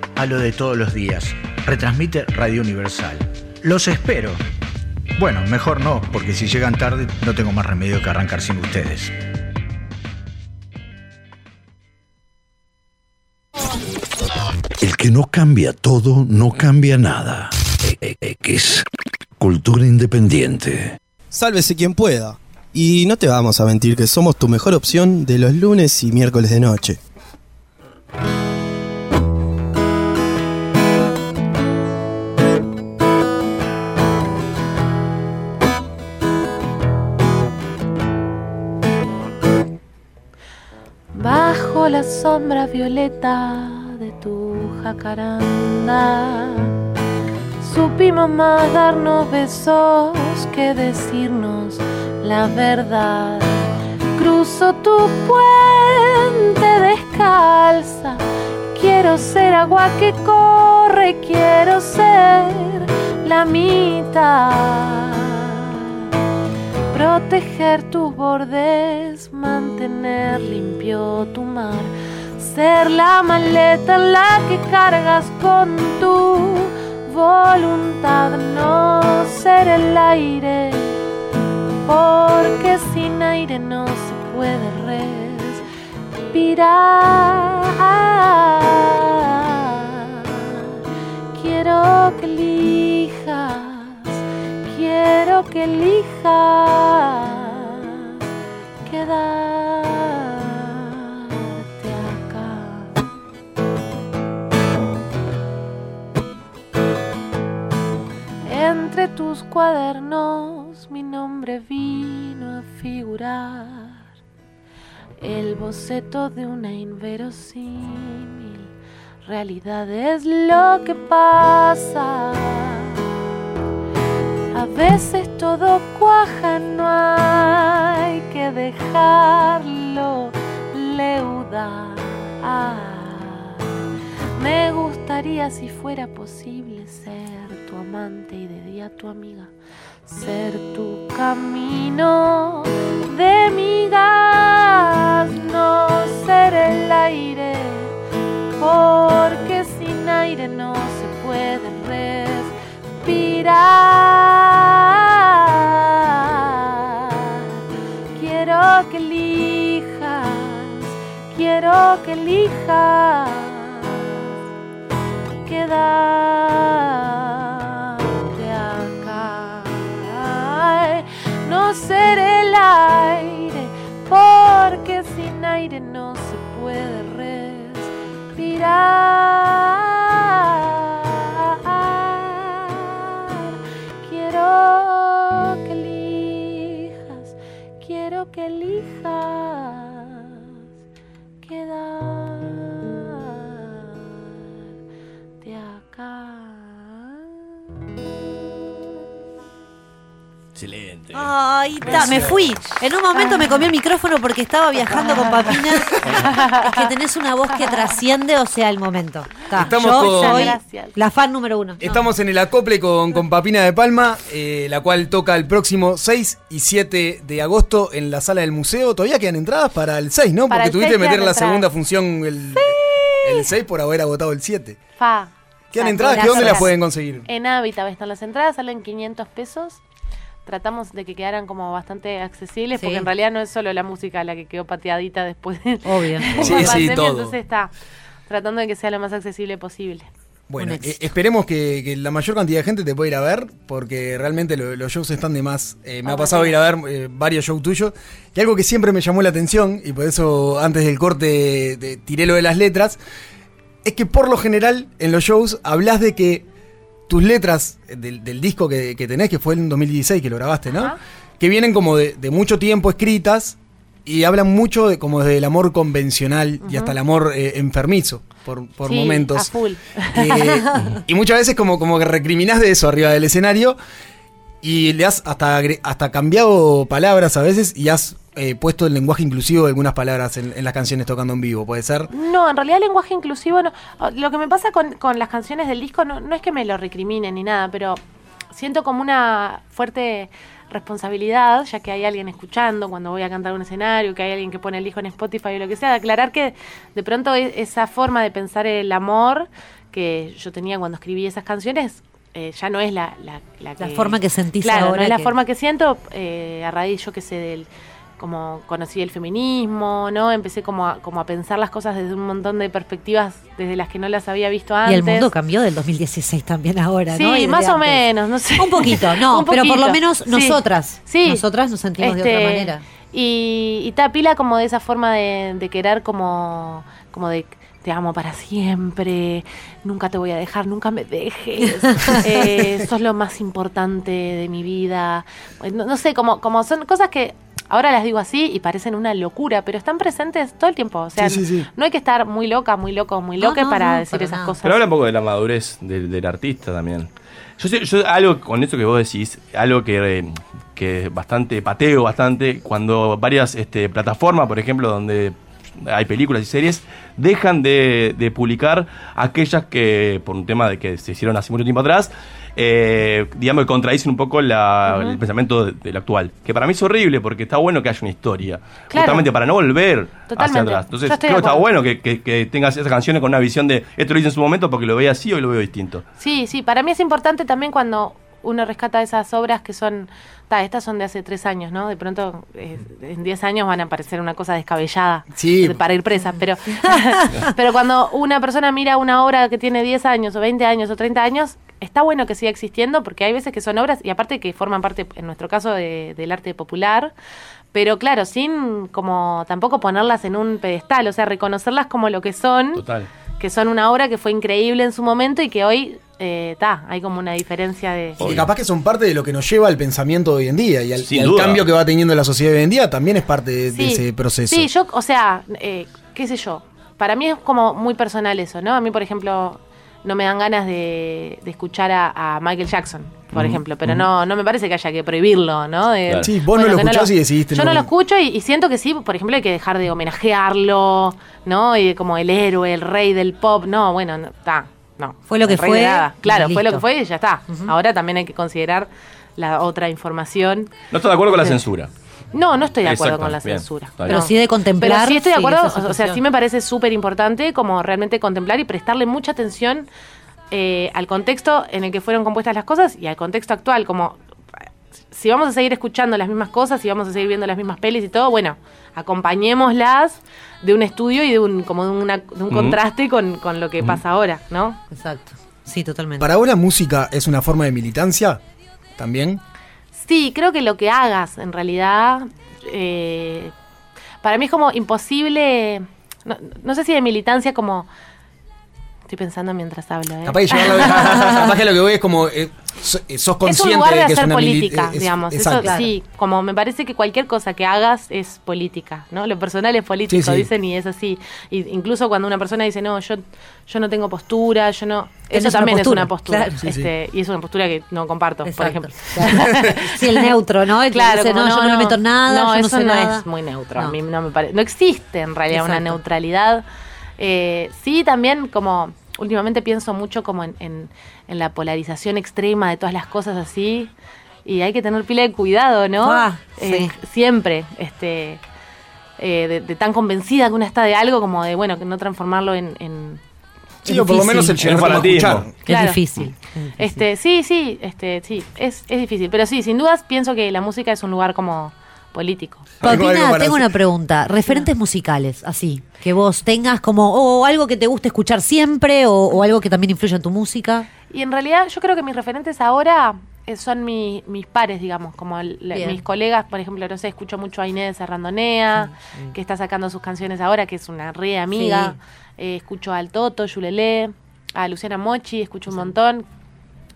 a lo de todos los días. Retransmite Radio Universal. Los espero. Bueno, mejor no, porque si llegan tarde no tengo más remedio que arrancar sin ustedes. El que no cambia todo, no cambia nada. X. Cultura independiente. Sálvese quien pueda. Y no te vamos a mentir que somos tu mejor opción de los lunes y miércoles de noche. La sombra violeta de tu jacaranda, supimos más darnos besos que decirnos la verdad. Cruzo tu puente descalza, quiero ser agua que corre, quiero ser la mitad proteger tus bordes, mantener limpio tu mar, ser la maleta en la que cargas con tu voluntad aire, porque sin aire no se puede respirar. Quiero que elijas, quiero que elijas quedarte acá. Entre tus cuadernos mi nombre vino a figurar. El boceto de una inverosímil realidad es lo que pasa. A veces todo cuaja, no hay que dejarlo leudar. Me gustaría si fuera posible ser tu amante y de día tu amiga, ser tu camino de migas, no ser el aire, porque sin aire no se puede respirar. Quiero que elijas, quiero que elijas quedarte Me fui. En un momento me comí el micrófono porque estaba viajando con Papina. [laughs] es que tenés una voz que trasciende, o sea, el momento. Ta, Estamos yo con- soy la fan número uno. Estamos en el acople con, con Papina de Palma, eh, la cual toca el próximo 6 y 7 de agosto en la sala del museo. Todavía quedan entradas para el 6, ¿no? Para Porque el tuviste 6 que meter quedan la entradas. segunda función el, el 6 por haber agotado el 7. Fa. ¿Quedan Fa, entradas? ¿Que. ¿Dónde las pueden conseguir? En Habitat están las entradas, salen 500 pesos. Tratamos de que quedaran como bastante accesibles, Sí. porque en realidad no es solo la música la que quedó pateadita después de Obvio. [laughs] la Sí, sí, pandemia, todo. Entonces está tratando de que sea lo más accesible posible. Bueno, eh, esperemos que, que la mayor cantidad de gente te pueda ir a ver, porque realmente lo- los shows están de más. Eh, me ha pasado sí. ir a ver eh, varios shows tuyos. Y algo que siempre me llamó la atención, y por eso antes del corte de- tiré lo de las letras, es que por lo general en los shows hablas de que tus letras del, del disco que, que tenés, que fue en 2016 que lo grabaste, ¿no? Que vienen como de, de mucho tiempo escritas y hablan mucho de como del amor convencional y hasta el amor eh, enfermizo por, por Sí, momentos. A full. Eh, [laughs] y muchas veces como, como que recriminás de eso arriba del escenario y le has hasta, hasta cambiado palabras a veces y has eh, puesto el lenguaje inclusivo de algunas palabras en, en las canciones tocando en vivo, ¿puede ser? No, en realidad el lenguaje inclusivo no. Lo que me pasa con, con las canciones del disco no, no es que me lo recriminen ni nada, pero siento como una fuerte responsabilidad, ya que hay alguien escuchando cuando voy a cantar un escenario, que hay alguien que pone el disco en Spotify o lo que sea, de aclarar que de pronto e- esa forma de pensar el amor que yo tenía cuando escribí esas canciones eh, ya no es la, la, la forma que sentís claro, ahora no es la que- forma que siento eh, a raíz, yo que sé, del como conocí el feminismo, ¿no? Empecé como a, como a pensar las cosas desde un montón de perspectivas desde las que no las había visto Y antes. el mundo cambió del 2016 también ahora, Sí, ¿no? Y desde más o antes. menos, no sé. Un poquito, no, [laughs] Un pero por lo menos sí. nosotras. Sí. Nosotras nos sentimos de Este, otra manera. Y, y Tapila como de esa forma de, de querer como, como de te amo para siempre, nunca te voy a dejar, nunca me dejes, [laughs] eh, sos lo más importante de mi vida. No, no sé, como, como son cosas que ahora las digo así y parecen una locura, pero están presentes todo el tiempo. O sea, Sí, sí, sí. no hay que estar muy loca, muy loco, muy loca no, para no, decir para esas nada. cosas. Pero habla un poco de la madurez del, del artista también. Yo sé, yo algo con eso que vos decís, algo que, eh, que bastante pateo bastante, cuando varias este, plataformas, por ejemplo, donde hay películas y series, dejan de, de publicar aquellas que, por un tema de que se hicieron hace mucho tiempo atrás, eh, digamos que contradicen un poco la- el pensamiento de- del actual. Que para mí es horrible porque está bueno que haya una historia. Claro. Justamente para no volver hacia atrás. Entonces creo que está bueno que, que- que tengas esas canciones con una visión de esto lo hice en su momento porque lo veía así, hoy lo veo distinto. Sí, sí, para mí es importante también cuando uno rescata esas obras que son, ta, estas son de hace tres años, ¿no? De pronto eh, en diez años van a parecer una cosa descabellada Sí. para ir presas, pero, [laughs] pero cuando una persona mira una obra que tiene 10 años o 20 años o 30 años, está bueno que siga existiendo porque hay veces que son obras y aparte que forman parte, en nuestro caso, de- del arte popular, pero claro, sin como tampoco ponerlas en un pedestal, o sea, reconocerlas como lo que son, Total. que son una obra que fue increíble en su momento y que hoy, está, hay como una diferencia de... Y capaz que son parte de lo que nos lleva al pensamiento de hoy en día y al, y cambio que va teniendo la sociedad de hoy en día también es parte de, ese proceso. Sí, yo, o sea, eh, qué sé yo. Para mí es como muy personal eso, ¿no? A mí, por ejemplo, no me dan ganas de, de escuchar a, a Michael Jackson, por ejemplo, pero no, no me parece que haya que prohibirlo, ¿no? De- Claro. Sí, vos no lo escuchás y decidiste Yo no- lo escucho y, y siento que sí, por ejemplo, hay que dejar de homenajearlo, ¿no? Y como el héroe, el rey del pop, no, bueno, no, está, no. Fue lo que fue, nada. Claro, fue lo que fue y ya está. Ahora también hay que considerar la otra información. No estoy de acuerdo con la censura. No, no estoy de acuerdo Exacto, con la bien, censura. Pero No. sí de contemplar, Pero sí estoy de acuerdo, o sea, sí me parece súper importante como realmente contemplar y prestarle mucha atención eh, al contexto en el que fueron compuestas las cosas y al contexto actual, como si vamos a seguir escuchando las mismas cosas, si vamos a seguir viendo las mismas pelis y todo, bueno, acompañémoslas de un estudio y de un como de, una- de un contraste con, con lo que pasa ahora, ¿no? Exacto. Sí, totalmente. ¿Para vos la música es una forma de militancia? ¿También? Sí, creo que lo que hagas, en realidad, eh, para mí es como imposible, no, no sé si de militancia como... Estoy pensando mientras hablo, ¿eh? Capaz que, llevarlo- [laughs] capaz que lo que voy es como eh, eh, sos es consciente un lugar de de que es una política, es- digamos. Eso exacto. sí, como me parece que cualquier cosa que hagas es política, ¿no? Lo personal es político, Sí, sí. dicen, y es así. Y incluso cuando una persona dice, no, yo, yo no tengo postura, yo no... Eso una también postura, es una postura. claro. Sí, este, Y es una postura que no comparto, por ejemplo. Sí, el [laughs] neutro, ¿no? El Claro, dice, como no, yo no me meto nada, No, yo no eso sé no nada. es muy neutro. No. A mí no me parece. No existe en realidad una neutralidad. Eh, sí, también como últimamente pienso mucho como en, en- en la polarización extrema de todas las cosas así. Y hay que tener pila de cuidado, ¿no? Ah, Eh, siempre, este, eh, de, de tan convencida que una está de algo como de, bueno, que no transformarlo en... en Sí, o por lo menos el llegar a escuchar. Claro. Es difícil. Este, sí, sí, este, sí, es, es difícil. Pero sí, sin dudas pienso que la música es un lugar como político. Paulina, tengo una pregunta. Referentes musicales, así, que vos tengas como, o algo que te guste escuchar siempre, o, o algo que también influya en tu música. Y en realidad yo creo que mis referentes ahora eh, son mi- mis pares, digamos, como el- mis colegas, por ejemplo, no sé, escucho mucho a Inés Arrandonea, que está sacando sus canciones ahora, que es una re amiga. Eh, escucho al Toto, Yulelé, a Luciana Mochi, escucho un montón.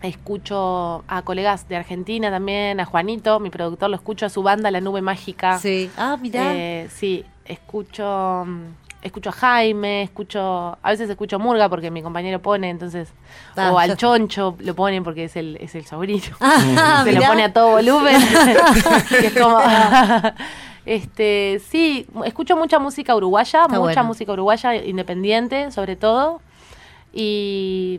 Escucho a colegas de Argentina también, a Juanito, mi productor, lo escucho a su banda La Nube Mágica. Sí. Ah, mirá. Eh, sí, escucho mm, escucho a Jaime, escucho a veces escucho Murga porque mi compañero pone, entonces Ah, o al Choncho lo ponen porque es el es el sobrino. Ah, [laughs] Se lo pone a todo volumen. [laughs] [laughs] es como Este, sí, escucho mucha música uruguaya, Está mucha bueno. música uruguaya independiente, sobre todo. Y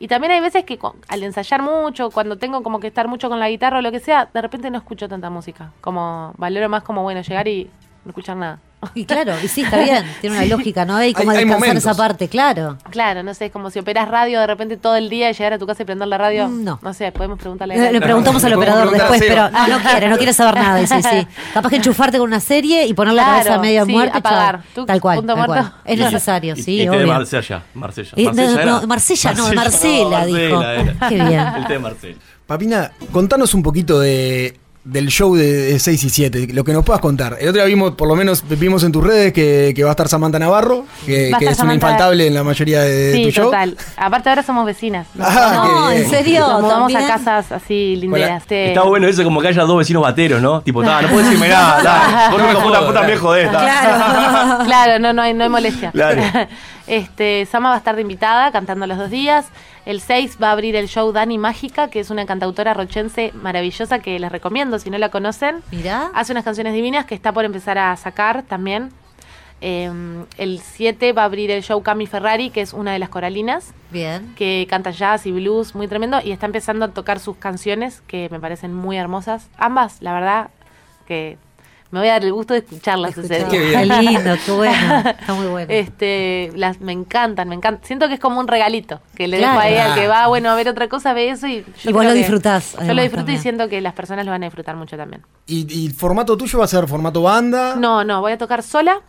y también hay veces que al ensayar mucho, cuando tengo como que estar mucho con la guitarra o lo que sea, de repente no escucho tanta música. Como valoro más como, bueno, llegar y no escuchar nada. [laughs] Y claro, y sí, está bien, tiene una lógica, ¿no? Hay como Hay- hay descansar esa parte, claro. Claro, no sé, es como si operas radio de repente todo el día y llegar a tu casa y prender la radio. Mm, no. No sé, podemos preguntarle a Le, él. le preguntamos al operador después, pero no, no quiere, no quiere saber nada. Sí, sí. Capaz que [laughs] enchufarte con una serie y poner la Claro, cabeza medio sí, muerta. apagar. Tú, Tal cual. punto tal cual. Es necesario, Y- sí, y té de obvio. Marsella. Marsella. Eh, Marsella no, era. no, Marsella, no, Marcela, No, dijo. Marcela era. Qué bien. El té de Marsella. Papina, contanos un poquito de, del show de, 6 y 7, lo que nos puedas contar. El otro día vimos, por lo menos vimos en tus redes que, que va a estar Samantha Navarro, que, que es una infaltable en la mayoría de, de Sí, tu show. total. Aparte ahora somos vecinas. Ah, No. ¿en serio? Nos mudamos a casas así linderas. Sí. Está bueno eso como que haya dos vecinos bateros, ¿no? Tipo, "Ta, no puedes decirme [laughs] nada. Vos no [laughs] me puta, puta me jodés, ta". Claro, [laughs] claro, no, no hay, no hay molestia. Claro. Este, Sama va a estar de invitada cantando los dos días. El 6 va a abrir el show Dani Mágica, que es una cantautora rochense maravillosa que les recomiendo si no la conocen. Mirá. Hace unas canciones divinas que está por empezar a sacar también. Eh, el 7 va a abrir el show Cami Ferrari, que es una de las coralinas, Bien. que canta jazz y blues muy tremendo y está empezando a tocar sus canciones que me parecen muy hermosas. Ambas, la verdad, que me voy a dar el gusto de escucharlas ese día. Qué bien. [laughs] Qué lindo, qué bueno. Está muy bueno. Este, las, me encantan, me encantan. Siento que es como un regalito que le Claro. dejo ahí al que va, bueno, a ver otra cosa, ve eso y yo Y vos lo que- disfrutás, Yo lo disfruto y siento que las personas lo van a disfrutar mucho también. ¿Y, y el formato tuyo va a ser formato banda? No, no, voy a tocar sola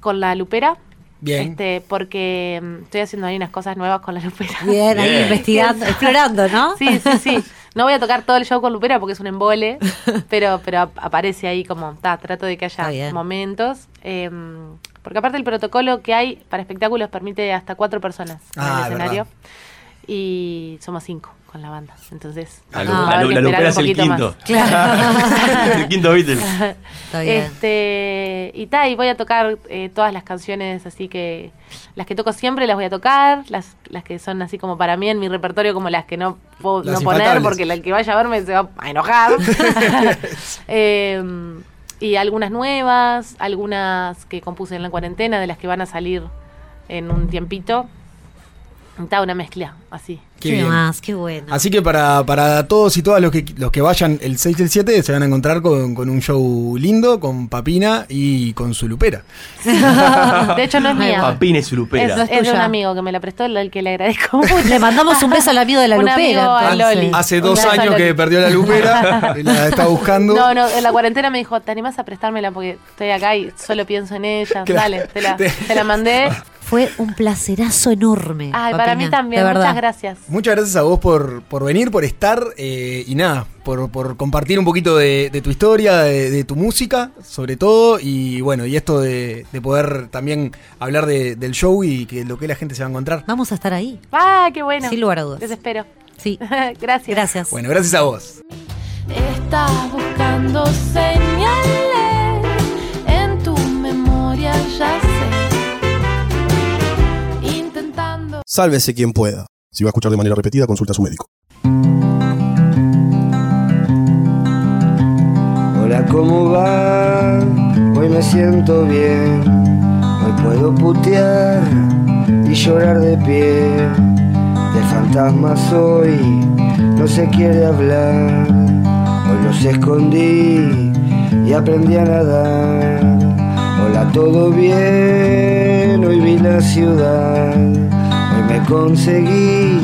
con la lupera. Bien. Este, porque mm, estoy haciendo ahí unas cosas nuevas con la lupera. Bien, ahí Bien. investigando, explorando, ¿no? Sí, sí, sí. No voy a tocar todo el show con lupera porque es un embole, [laughs] pero, pero ap- aparece ahí como, ta, trato de que haya momentos. eh, porque aparte el protocolo que hay para espectáculos permite hasta cuatro personas en Ah, el es escenario. verdad. Y somos cinco con la banda. Entonces, La, va a la, la un es el poquito más. quinto. Claro. [laughs] el quinto Beatle. Este, y ta, y voy a tocar eh, todas las canciones así que las que toco siempre las voy a tocar, las, las que son así como para mí en mi repertorio como las que no puedo Las no poner porque la que vaya a verme se va a enojar. [laughs] Eh, y algunas nuevas, algunas que compuse en la cuarentena, de las que van a salir en un tiempito. Está una mezcla, así. Qué bien. más, qué bueno. Así que para, para todos y todas los que, los que vayan el 6 y el 7 se van a encontrar con, con un show lindo, con Papina y con su lupera. [laughs] De hecho, no es mía. Papina y su lupera. Es, es de un amigo que me la prestó, al que le agradezco [laughs] mucho. Le mandamos un beso al amigo de la [laughs] Un lupera, amigo a entonces. Loli. Hace dos años que perdió la lupera, la está buscando. No, no, en la cuarentena me dijo, ¿te animás a prestármela? Porque estoy acá y solo pienso en ella. Claro. Dale, te la, te la mandé. Fue un placerazo enorme. Ay, para mí también, de verdad. muchas gracias. Muchas gracias a vos por, por venir, por estar eh, y nada, por, por compartir un poquito de, de tu historia, de, de tu música, sobre todo, y bueno, y esto de, de poder también hablar de- del show y que lo que la gente se va a encontrar. Vamos a estar ahí. Ah, qué bueno. Sin lugar a dudas. Les espero. Sí. [laughs] gracias. Gracias. Bueno, gracias a vos. Estás buscando señales en tu memoria, ya Sálvese quien pueda. Si va a escuchar de manera repetida, consulta a su médico. Hola, ¿cómo va? Hoy me siento bien. Hoy puedo putear y llorar de pie. De fantasmas hoy no se quiere hablar. Hoy los escondí y aprendí a nadar. Hola, todo bien. Hoy vi la ciudad. Me conseguí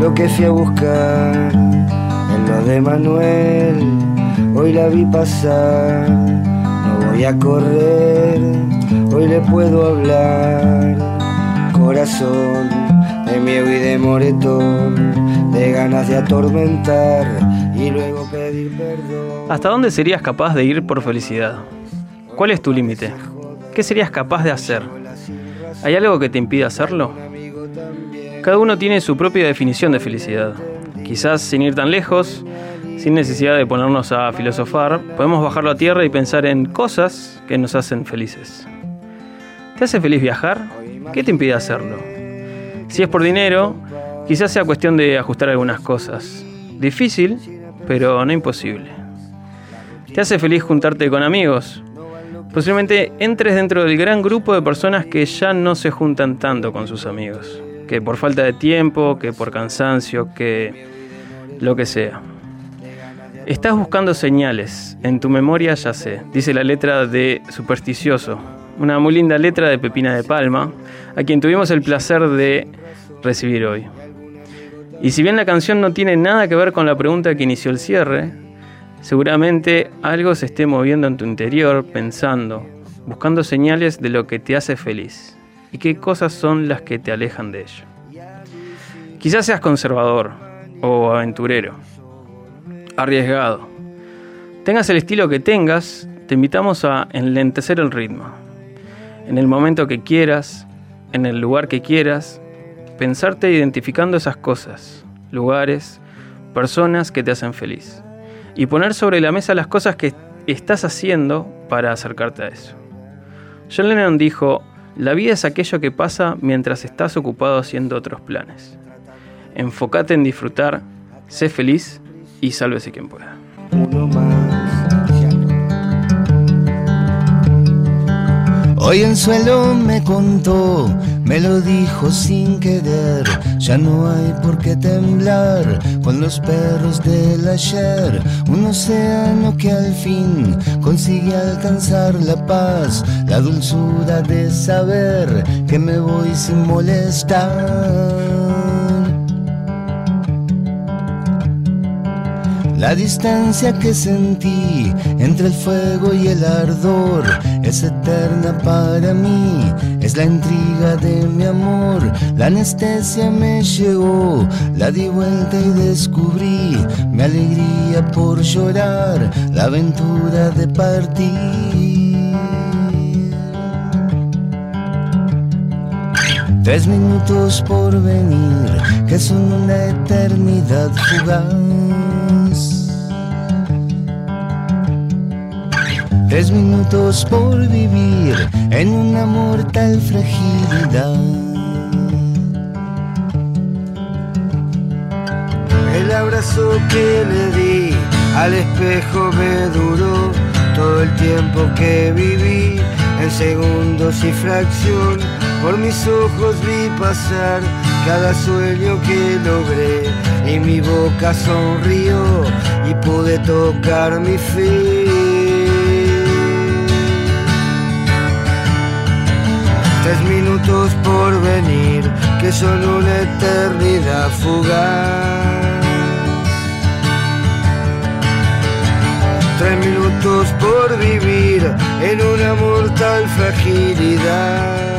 lo que fui a buscar. En lo de Manuel, hoy la vi pasar. No voy a correr, hoy le puedo hablar. Corazón de miedo y de moretón, de ganas de atormentar y luego pedir perdón. ¿Hasta dónde serías capaz de ir por felicidad? ¿Cuál es tu límite? ¿Qué serías capaz de hacer? ¿Hay algo que te impide hacerlo? Cada uno tiene su propia definición de felicidad. Quizás sin ir tan lejos, sin necesidad de ponernos a filosofar, podemos bajarlo a tierra y pensar en cosas que nos hacen felices. ¿Te hace feliz viajar? ¿Qué te impide hacerlo? Si es por dinero, quizás sea cuestión de ajustar algunas cosas. Difícil, pero no imposible. ¿Te hace feliz juntarte con amigos? Posiblemente entres dentro del gran grupo de personas que ya no se juntan tanto con sus amigos. Que por falta de tiempo, que por cansancio, que lo que sea. Estás buscando señales. En tu memoria ya sé. Dice la letra de Supersticioso. Una muy linda letra de Pepina de Palma, a quien tuvimos el placer de recibir hoy. Y si bien la canción no tiene nada que ver con la pregunta que inició el cierre, seguramente algo se esté moviendo en tu interior pensando, buscando señales de lo que te hace feliz y qué cosas son las que te alejan de ello. Quizás seas conservador o aventurero, arriesgado. Tengas el estilo que tengas, te invitamos a enlentecer el ritmo. En el momento que quieras, en el lugar que quieras, pensarte identificando esas cosas, lugares, personas que te hacen feliz. Y poner sobre la mesa las cosas que estás haciendo para acercarte a eso. John Lennon dijo, la vida es aquello que pasa mientras estás ocupado haciendo otros planes. Enfócate en disfrutar, sé feliz y sálvese quien pueda. Hoy el suelo me contó, me lo dijo sin querer, ya no hay por qué temblar con los perros del ayer, un océano que al fin consigue alcanzar la paz, la dulzura de saber que me voy sin molestar. La distancia que sentí entre el fuego y el ardor es eterna para mí, es la intriga de mi amor. La anestesia me llegó, la di vuelta y descubrí mi alegría por llorar, la aventura de partir. Tres minutos por venir, que son una eternidad fugaz. Tres minutos por vivir en una mortal fragilidad. El abrazo que le di al espejo me duró todo el tiempo que viví en segundos y fracción. Por mis ojos vi pasar cada sueño que logré y mi boca sonrió y pude tocar mi fe. Tres minutos por venir, que son una eternidad fugaz. Tres minutos por vivir en una mortal fragilidad.